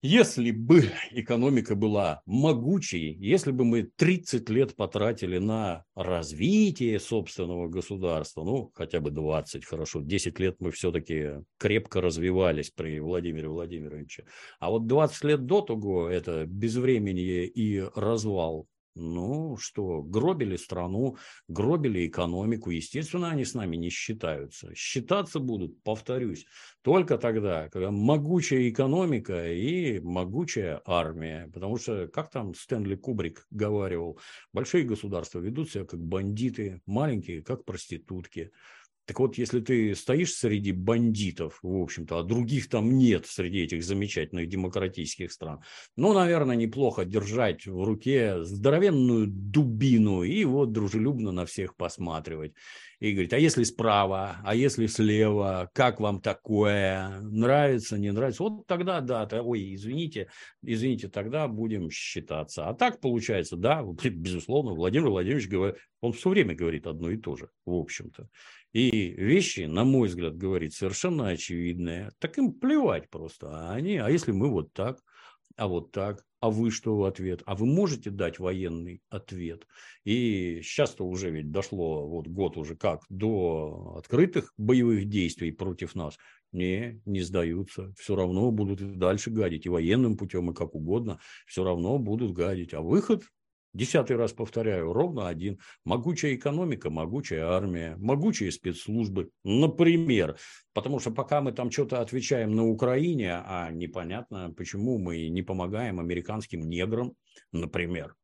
если бы экономика была могучей, если бы мы 30 лет потратили на развитие собственного государства, ну, хотя бы 20, хорошо, 10 лет мы все-таки крепко развивались при Владимире Владимировиче, а вот 20 лет до того это безвременье и развал ну что, гробили страну, гробили экономику. Естественно, они с нами не считаются. Считаться будут, повторюсь, только тогда, когда могучая экономика и могучая армия. Потому что, как там Стэнли Кубрик говаривал, большие государства ведут себя как бандиты, маленькие как проститутки. Так вот, если ты стоишь среди бандитов, в общем-то, а других там нет среди этих замечательных демократических стран, ну, наверное, неплохо держать в руке здоровенную дубину и вот дружелюбно на всех посматривать. И говорить, а если справа, а если слева, как вам такое, нравится, не нравится? Вот тогда, да, то, ой, извините, извините, тогда будем считаться. А так получается, да, безусловно, Владимир Владимирович говорит, он все время говорит одно и то же, в общем-то. И вещи, на мой взгляд, говорит совершенно очевидные. Так им плевать просто. А они, а если мы вот так, а вот так, а вы что в ответ? А вы можете дать военный ответ? И сейчас-то уже ведь дошло, вот год уже как, до открытых боевых действий против нас. Не, не сдаются. Все равно будут и дальше гадить. И военным путем, и как угодно. Все равно будут гадить. А выход Десятый раз повторяю, ровно один. Могучая экономика, могучая армия, могучие спецслужбы, например. Потому что пока мы там что-то отвечаем на Украине, а непонятно, почему мы не помогаем американским неграм, например.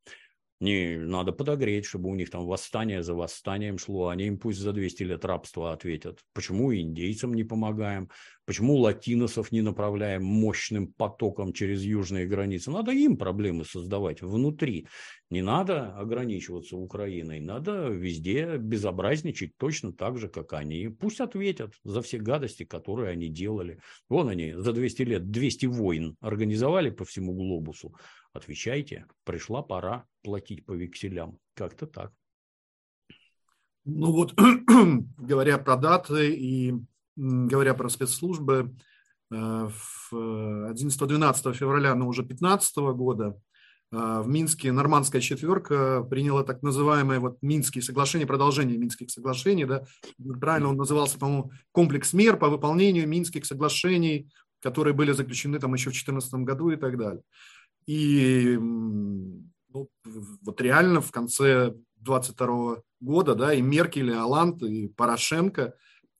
Не надо подогреть, чтобы у них там восстание за восстанием шло. Они им пусть за 200 лет рабства ответят. Почему индейцам не помогаем? Почему латиносов не направляем мощным потоком через южные границы? Надо им проблемы создавать внутри. Не надо ограничиваться Украиной. Надо везде безобразничать точно так же, как они. Пусть ответят за все гадости, которые они делали. Вон они за 200 лет 200 войн организовали по всему глобусу. Отвечайте, пришла пора платить по векселям. Как-то так. Ну вот, говоря про даты и говоря про спецслужбы, 11-12 э, февраля, но уже 15 года э, в Минске нормандская четверка приняла так называемое вот Минские соглашения, продолжение Минских соглашений, да, правильно он назывался, по-моему, комплекс мер по выполнению Минских соглашений, которые были заключены там еще в 2014 году и так далее. И ну, вот реально в конце 22 года, да, и Меркель, и Алант, и Порошенко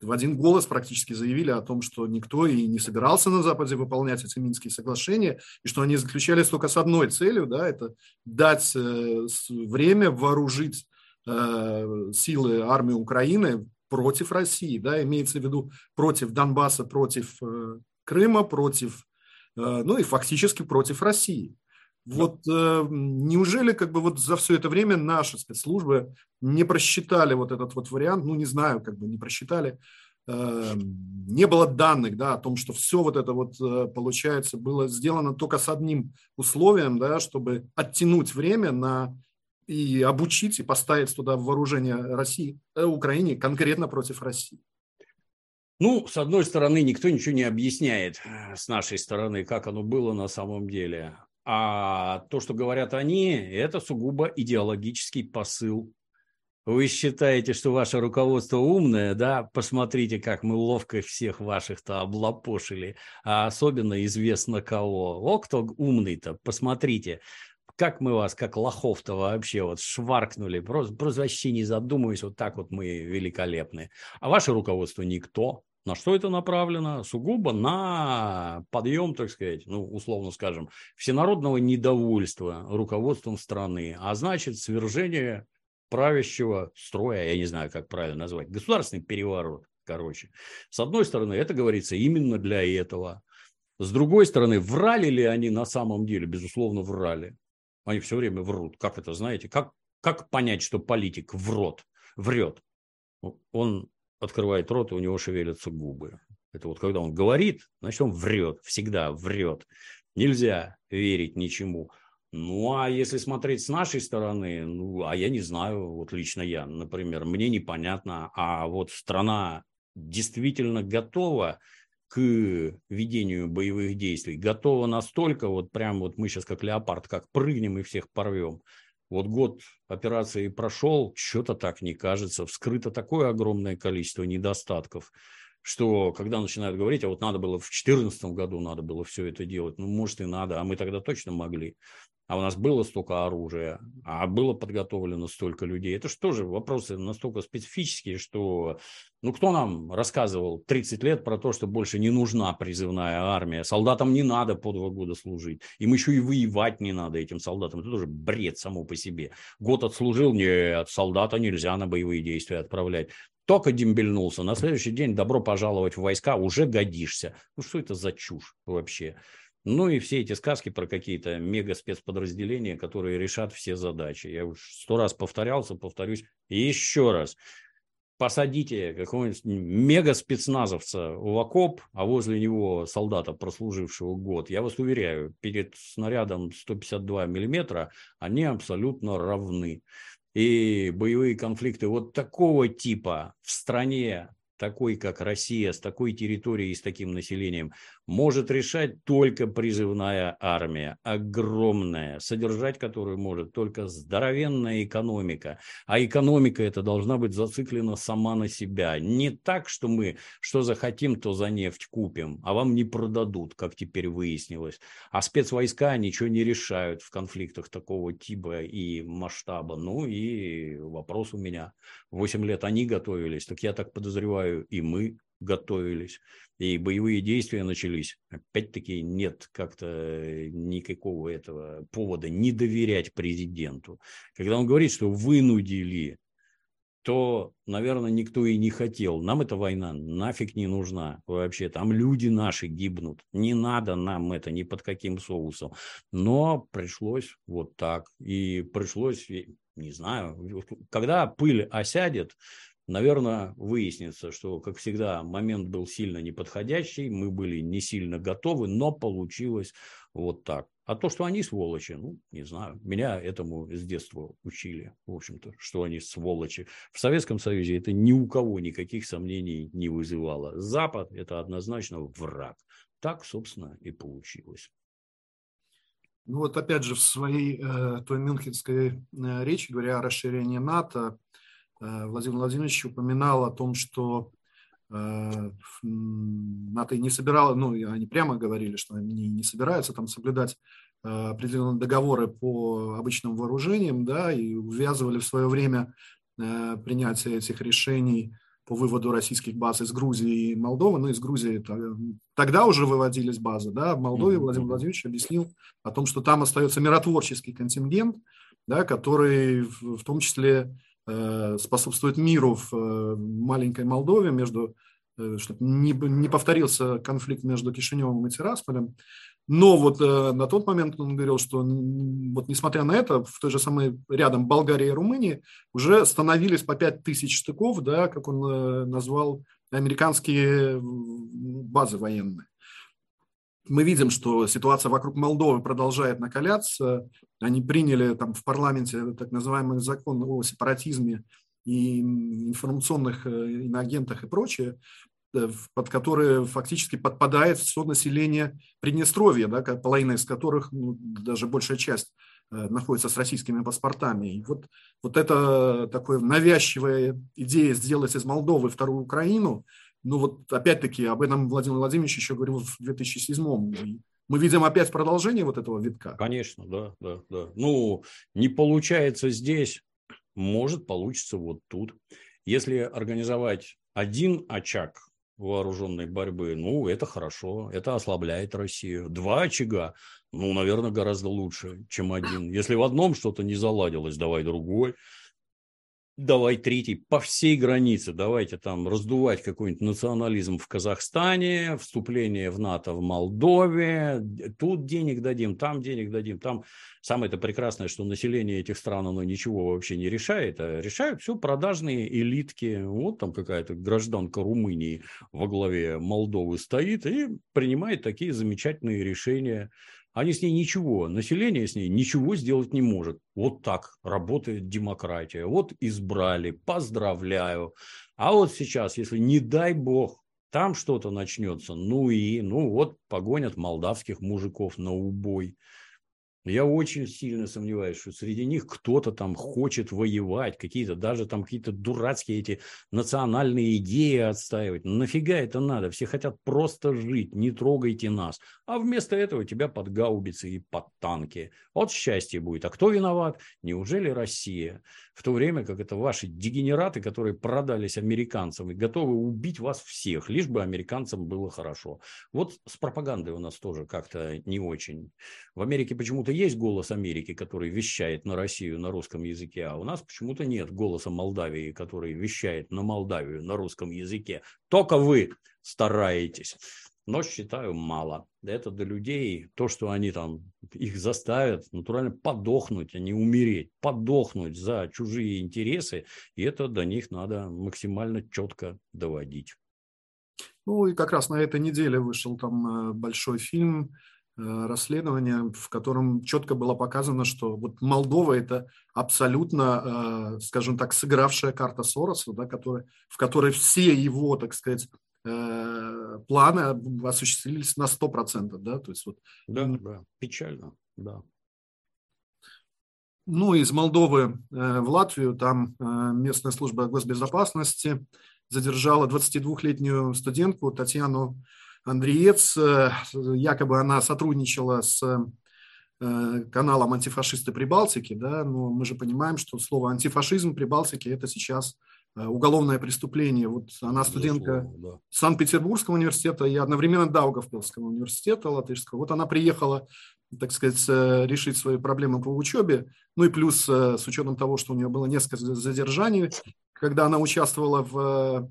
в один голос практически заявили о том, что никто и не собирался на Западе выполнять эти Минские соглашения, и что они заключались только с одной целью, да, это дать э, время вооружить э, силы армии Украины против России, да, имеется в виду против Донбасса, против э, Крыма, против ну и фактически против России. Вот э, неужели как бы вот за все это время наши спецслужбы не просчитали вот этот вот вариант, ну не знаю, как бы не просчитали, э, не было данных, да, о том, что все вот это вот э, получается было сделано только с одним условием, да, чтобы оттянуть время на и обучить, и поставить туда вооружение России, э, Украине конкретно против России? Ну, с одной стороны, никто ничего не объясняет э, с нашей стороны, как оно было на самом деле. А то, что говорят они, это сугубо идеологический посыл. Вы считаете, что ваше руководство умное, да? Посмотрите, как мы ловко всех ваших-то облапошили, а особенно известно кого. О, кто умный-то, посмотрите как мы вас, как лохов-то вообще вот шваркнули, просто, просто вообще не задумываясь, вот так вот мы великолепны. А ваше руководство никто. На что это направлено? Сугубо на подъем, так сказать, ну, условно скажем, всенародного недовольства руководством страны, а значит, свержение правящего строя, я не знаю, как правильно назвать, государственный переворот, короче. С одной стороны, это говорится именно для этого. С другой стороны, врали ли они на самом деле? Безусловно, врали. Они все время врут. Как это, знаете? Как, как понять, что политик врет? Врет. Он открывает рот, и у него шевелятся губы. Это вот когда он говорит, значит, он врет, всегда врет. Нельзя верить ничему. Ну, а если смотреть с нашей стороны, ну, а я не знаю, вот лично я, например, мне непонятно, а вот страна действительно готова к ведению боевых действий, готова настолько, вот прям вот мы сейчас как леопард, как прыгнем и всех порвем. Вот год операции прошел, что-то так не кажется. Вскрыто такое огромное количество недостатков, что когда начинают говорить, а вот надо было в 2014 году, надо было все это делать, ну, может и надо, а мы тогда точно могли а у нас было столько оружия, а было подготовлено столько людей. Это же тоже вопросы настолько специфические, что ну кто нам рассказывал 30 лет про то, что больше не нужна призывная армия, солдатам не надо по два года служить, им еще и воевать не надо этим солдатам. Это тоже бред само по себе. Год отслужил, нет, солдата нельзя на боевые действия отправлять. Только дембельнулся, на следующий день добро пожаловать в войска, уже годишься. Ну что это за чушь вообще? Ну и все эти сказки про какие-то мега-спецподразделения, которые решат все задачи. Я уж сто раз повторялся, повторюсь еще раз. Посадите какого-нибудь мега-спецназовца в окоп, а возле него солдата, прослужившего год. Я вас уверяю, перед снарядом 152 миллиметра они абсолютно равны. И боевые конфликты вот такого типа в стране, такой, как Россия, с такой территорией и с таким населением, может решать только призывная армия, огромная, содержать которую может только здоровенная экономика. А экономика эта должна быть зациклена сама на себя. Не так, что мы что захотим, то за нефть купим, а вам не продадут, как теперь выяснилось. А спецвойска ничего не решают в конфликтах такого типа и масштаба. Ну и вопрос у меня. Восемь лет они готовились, так я так подозреваю, и мы готовились, и боевые действия начались. Опять-таки нет как-то никакого этого повода не доверять президенту. Когда он говорит, что вынудили, то, наверное, никто и не хотел. Нам эта война нафиг не нужна вообще. Там люди наши гибнут. Не надо нам это ни под каким соусом. Но пришлось вот так. И пришлось, не знаю, когда пыль осядет, наверное, выяснится, что, как всегда, момент был сильно неподходящий, мы были не сильно готовы, но получилось вот так. А то, что они сволочи, ну, не знаю, меня этому с детства учили, в общем-то, что они сволочи. В Советском Союзе это ни у кого никаких сомнений не вызывало. Запад – это однозначно враг. Так, собственно, и получилось. Ну вот опять же в своей э, той мюнхенской э, речи, говоря о расширении НАТО, Владимир Владимирович упоминал о том, что э, НАТО не собирало, ну, они прямо говорили, что они не собираются там соблюдать э, определенные договоры по обычным вооружениям, да, и увязывали в свое время принятие этих решений по выводу российских баз из Грузии и Молдовы. Ну, из Грузии тогда уже выводились базы, да, в Молдове Владимир Владимирович объяснил о том, что там остается миротворческий контингент, да, который в том числе Э, способствует миру в э, маленькой Молдове, между, э, чтобы не, не повторился конфликт между Кишиневым и Тирасполем. Но вот на тот момент он говорил, что вот несмотря на это, в той же самой рядом Болгарии и Румынии уже становились по 5 тысяч штыков, да, как он назвал, американские базы военные. Мы видим, что ситуация вокруг Молдовы продолжает накаляться. Они приняли там в парламенте так называемый закон о сепаратизме и информационных иноагентах и прочее, э, под которые фактически подпадает все население Приднестровья, да, половина из которых, ну, даже большая часть, э, находится с российскими паспортами. И вот, вот это такая навязчивая идея сделать из Молдовы вторую Украину, ну вот опять-таки об этом Владимир Владимирович еще говорил в 2007 мы видим опять продолжение вот этого витка. Конечно, да, да, да. Ну, не получается здесь, может получится вот тут. Если организовать один очаг вооруженной борьбы, ну, это хорошо, это ослабляет Россию. Два очага, ну, наверное, гораздо лучше, чем один. Если в одном что-то не заладилось, давай другой давай третий по всей границе, давайте там раздувать какой-нибудь национализм в Казахстане, вступление в НАТО в Молдове, тут денег дадим, там денег дадим, там. Самое это прекрасное, что население этих стран, оно ничего вообще не решает, а решают все продажные элитки, вот там какая-то гражданка Румынии во главе Молдовы стоит и принимает такие замечательные решения, они с ней ничего, население с ней ничего сделать не может. Вот так работает демократия. Вот избрали, поздравляю. А вот сейчас, если не дай бог, там что-то начнется, ну и, ну вот погонят молдавских мужиков на убой. Я очень сильно сомневаюсь, что среди них кто-то там хочет воевать, какие-то даже там какие-то дурацкие эти национальные идеи отстаивать. Нафига это надо? Все хотят просто жить, не трогайте нас. А вместо этого тебя под гаубицы и под танки. Вот счастье будет. А кто виноват? Неужели Россия? В то время как это ваши дегенераты, которые продались американцам и готовы убить вас всех, лишь бы американцам было хорошо. Вот с пропагандой у нас тоже как-то не очень. В Америке почему-то есть голос Америки, который вещает на Россию на русском языке, а у нас почему-то нет голоса Молдавии, который вещает на Молдавию на русском языке. Только вы стараетесь. Но считаю мало. Это для людей, то, что они там, их заставят натурально подохнуть, а не умереть, подохнуть за чужие интересы, и это до них надо максимально четко доводить. Ну и как раз на этой неделе вышел там э, большой фильм расследование, в котором четко было показано, что вот Молдова это абсолютно, э, скажем так, сыгравшая карта Сороса, да, который, в которой все его, так сказать, э, планы осуществились на 100%. Да, то есть вот, да, да, печально, да. Ну, из Молдовы в Латвию, там местная служба госбезопасности задержала 22-летнюю студентку Татьяну Андреец, э, якобы она сотрудничала с э, каналом антифашисты Прибалтики, да, но мы же понимаем, что слово антифашизм Прибалтики это сейчас э, уголовное преступление. Вот она студентка да. Санкт-Петербургского университета и одновременно Даугавпилского университета латышского. Вот она приехала, так сказать, решить свои проблемы по учебе, ну и плюс с учетом того, что у нее было несколько задержаний, когда она участвовала в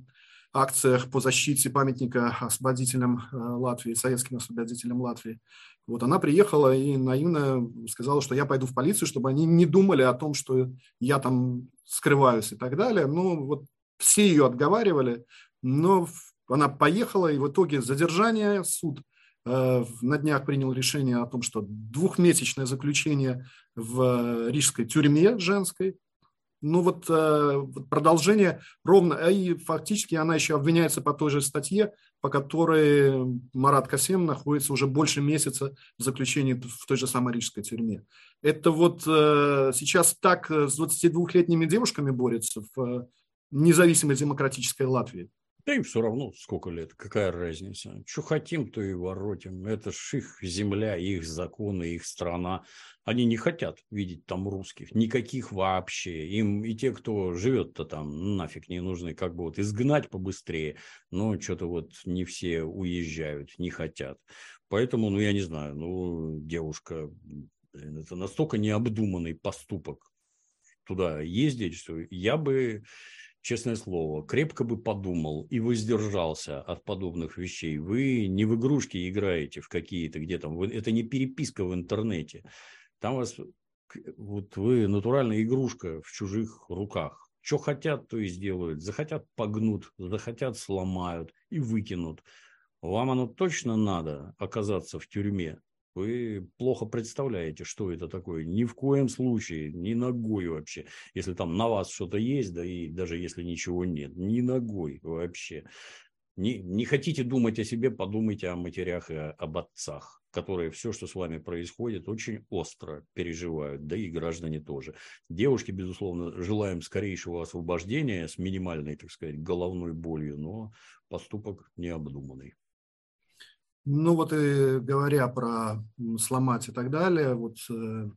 акциях по защите памятника освободителям э, Латвии, советским освободителям Латвии. Вот она приехала и наивно сказала, что я пойду в полицию, чтобы они не думали о том, что я там скрываюсь и так далее. Ну, вот все ее отговаривали, но она поехала, и в итоге задержание, суд э, на днях принял решение о том, что двухмесячное заключение в рижской тюрьме женской ну вот э, продолжение ровно, а и фактически она еще обвиняется по той же статье, по которой Марат Касем находится уже больше месяца в заключении в той же самой рижской тюрьме. Это вот э, сейчас так с 22-летними девушками борется в независимой демократической Латвии. Да им все равно сколько лет, какая разница. Что хотим, то и воротим. Это ж их земля, их законы, их страна. Они не хотят видеть там русских, никаких вообще. Им и те, кто живет-то там, нафиг не нужны, как бы вот изгнать побыстрее. Но что-то вот не все уезжают, не хотят. Поэтому, ну я не знаю, ну девушка, блин, это настолько необдуманный поступок туда ездить, что я бы честное слово, крепко бы подумал и воздержался от подобных вещей. Вы не в игрушки играете в какие-то где там, это не переписка в интернете. Там вас, вот вы натуральная игрушка в чужих руках. Что хотят, то и сделают. Захотят погнут, захотят сломают и выкинут. Вам оно точно надо оказаться в тюрьме? Вы плохо представляете, что это такое. Ни в коем случае, ни ногой вообще. Если там на вас что-то есть, да и даже если ничего нет, ни ногой вообще. Не, не хотите думать о себе, подумайте о матерях и об отцах, которые все, что с вами происходит, очень остро переживают, да и граждане тоже. Девушки, безусловно, желаем скорейшего освобождения с минимальной, так сказать, головной болью, но поступок необдуманный. Ну вот и говоря про сломать и так далее, вот э,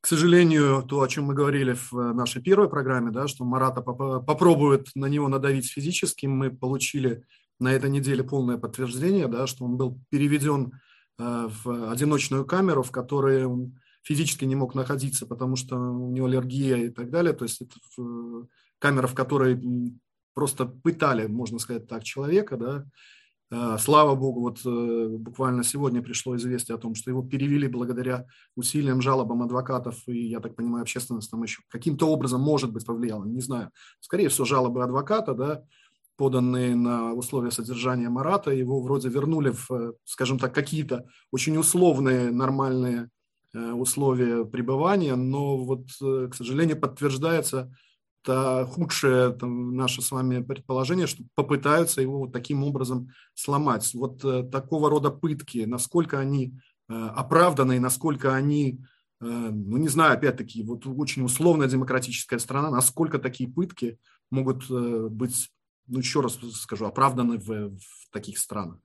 к сожалению, то, о чем мы говорили в нашей первой программе, да, что Марата попробует на него надавить физически, мы получили на этой неделе полное подтверждение, да, что он был переведен э, в одиночную камеру, в которой он физически не мог находиться, потому что у него аллергия и так далее. То есть это камера, в которой просто пытали, можно сказать так, человека, да, Э, слава богу, вот э, буквально сегодня пришло известие о том, что его перевели благодаря усилиям, жалобам адвокатов, и, я так понимаю, общественность там еще каким-то образом, может быть, повлияла, не знаю. Скорее всего, жалобы адвоката, да, поданные на условия содержания Марата, его вроде вернули в, э, скажем так, какие-то очень условные, нормальные условия пребывания, но вот, к сожалению, подтверждается это худшее там, наше с вами предположение, что попытаются его вот таким образом сломать. Вот э, такого рода пытки, насколько они э, оправданы и насколько они, э, ну не знаю, опять-таки, вот очень условная демократическая страна, насколько такие пытки могут э, быть, ну еще раз скажу, оправданы в, в таких странах.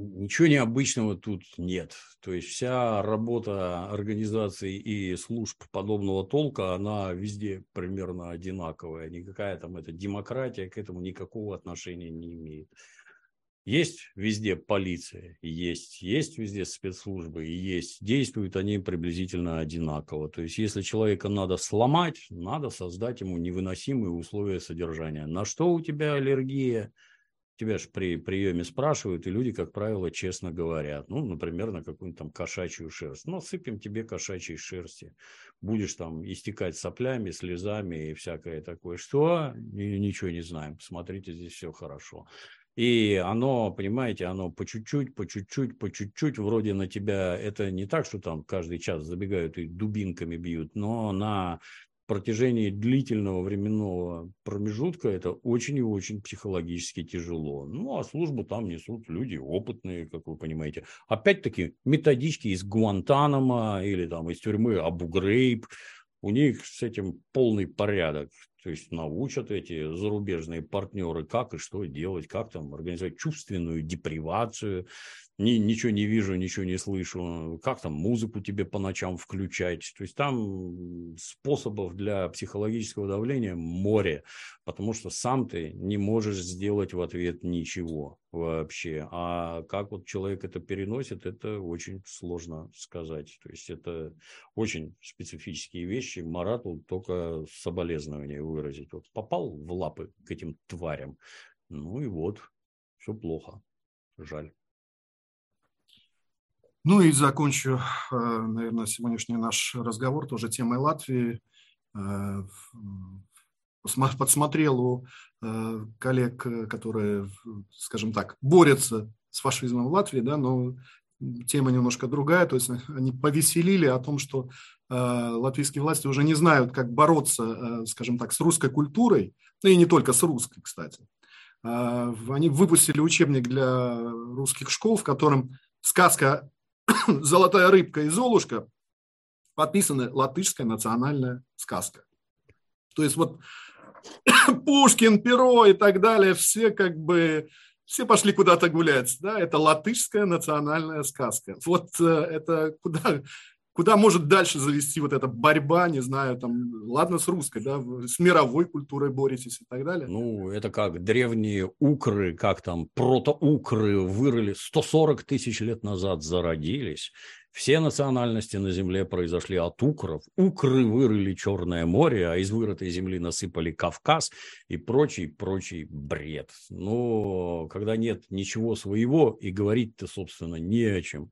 Ничего необычного тут нет. То есть вся работа организаций и служб подобного толка, она везде примерно одинаковая. Никакая там эта демократия к этому никакого отношения не имеет. Есть везде полиция, есть, есть везде спецслужбы, и есть. Действуют они приблизительно одинаково. То есть, если человека надо сломать, надо создать ему невыносимые условия содержания. На что у тебя аллергия? Тебя же при приеме спрашивают, и люди, как правило, честно говорят. Ну, например, на какую-нибудь там кошачью шерсть. Ну, сыпем тебе кошачьей шерсти. Будешь там истекать соплями, слезами и всякое такое. Что? Ничего не знаем. Смотрите, здесь все хорошо. И оно, понимаете, оно по чуть-чуть, по чуть-чуть, по чуть-чуть, вроде на тебя, это не так, что там каждый час забегают и дубинками бьют, но на протяжении длительного временного промежутка это очень и очень психологически тяжело. Ну, а службу там несут люди опытные, как вы понимаете. Опять-таки, методички из Гуантанамо или там из тюрьмы Абу-Грейб, у них с этим полный порядок. То есть научат эти зарубежные партнеры, как и что делать, как там организовать чувственную депривацию, ни, ничего не вижу, ничего не слышу, как там музыку тебе по ночам включать. То есть там способов для психологического давления море, потому что сам ты не можешь сделать в ответ ничего вообще. А как вот человек это переносит, это очень сложно сказать. То есть это очень специфические вещи. Марату только соболезнования выразить. Вот попал в лапы к этим тварям, ну и вот, все плохо. Жаль. Ну и закончу, э, наверное, сегодняшний наш разговор тоже темой Латвии. Э, подсмотрел у э, коллег, которые, скажем так, борются с фашизмом в Латвии, да, но тема немножко другая, то есть они повеселили о том, что латвийские власти уже не знают, как бороться, скажем так, с русской культурой, ну и не только с русской, кстати. Они выпустили учебник для русских школ, в котором сказка «Золотая рыбка» и «Золушка» подписаны латышская национальная сказка. То есть вот Пушкин, Перо и так далее, все как бы, все пошли куда-то гулять. Да? Это латышская национальная сказка. Вот э, это куда, куда может дальше завести вот эта борьба, не знаю, там, ладно, с русской, да, с мировой культурой боретесь и так далее? Ну, это как древние укры, как там, протоукры вырыли 140 тысяч лет назад зародились. Все национальности на Земле произошли от укров. Укры вырыли Черное море, а из вырытой земли насыпали Кавказ и прочий, прочий бред. Но когда нет ничего своего, и говорить-то, собственно, не о чем.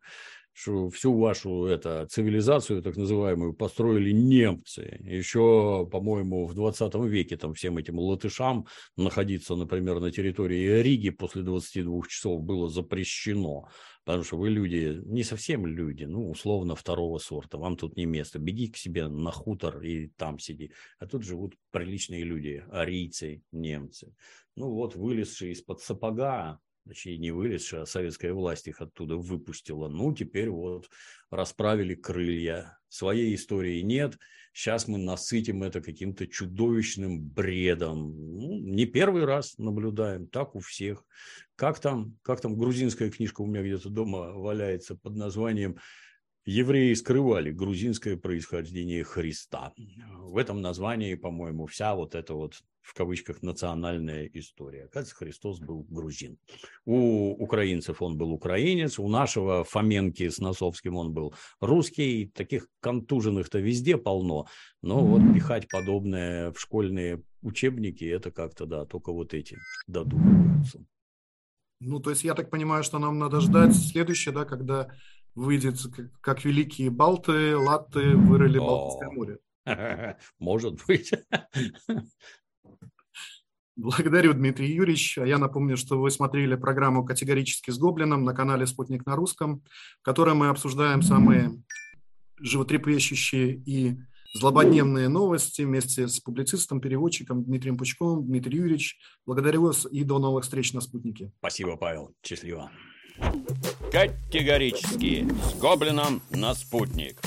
Что всю вашу это, цивилизацию, так называемую, построили немцы. Еще, по-моему, в 20 веке там всем этим латышам находиться, например, на территории Риги после 22 часов было запрещено. Потому что вы люди, не совсем люди, ну, условно, второго сорта. Вам тут не место. Беги к себе на хутор и там сиди. А тут живут приличные люди, арийцы, немцы. Ну вот, вылезшие из-под сапога, точнее не вылезшая, а советская власть их оттуда выпустила. Ну, теперь вот расправили крылья. Своей истории нет. Сейчас мы насытим это каким-то чудовищным бредом. Ну, не первый раз наблюдаем, так у всех. Как там, как там грузинская книжка у меня где-то дома валяется под названием Евреи скрывали грузинское происхождение Христа. В этом названии, по-моему, вся вот эта вот в кавычках национальная история. Оказывается, Христос был грузин. У украинцев он был украинец, у нашего Фоменки с Носовским он был русский. Таких контуженных-то везде полно. Но вот пихать подобное в школьные учебники, это как-то, да, только вот эти додумываются. Ну, то есть я так понимаю, что нам надо ждать следующее, да, когда выйдет, как великие балты, латты вырыли Балтийское море. Может быть. Благодарю, Дмитрий Юрьевич. А я напомню, что вы смотрели программу «Категорически с Гоблином» на канале «Спутник на русском», в которой мы обсуждаем самые животрепещущие и злободневные новости вместе с публицистом, переводчиком Дмитрием Пучковым. Дмитрий Юрьевич, благодарю вас и до новых встреч на «Спутнике». Спасибо, Павел. Счастливо. Категорически с Гоблином на «Спутник».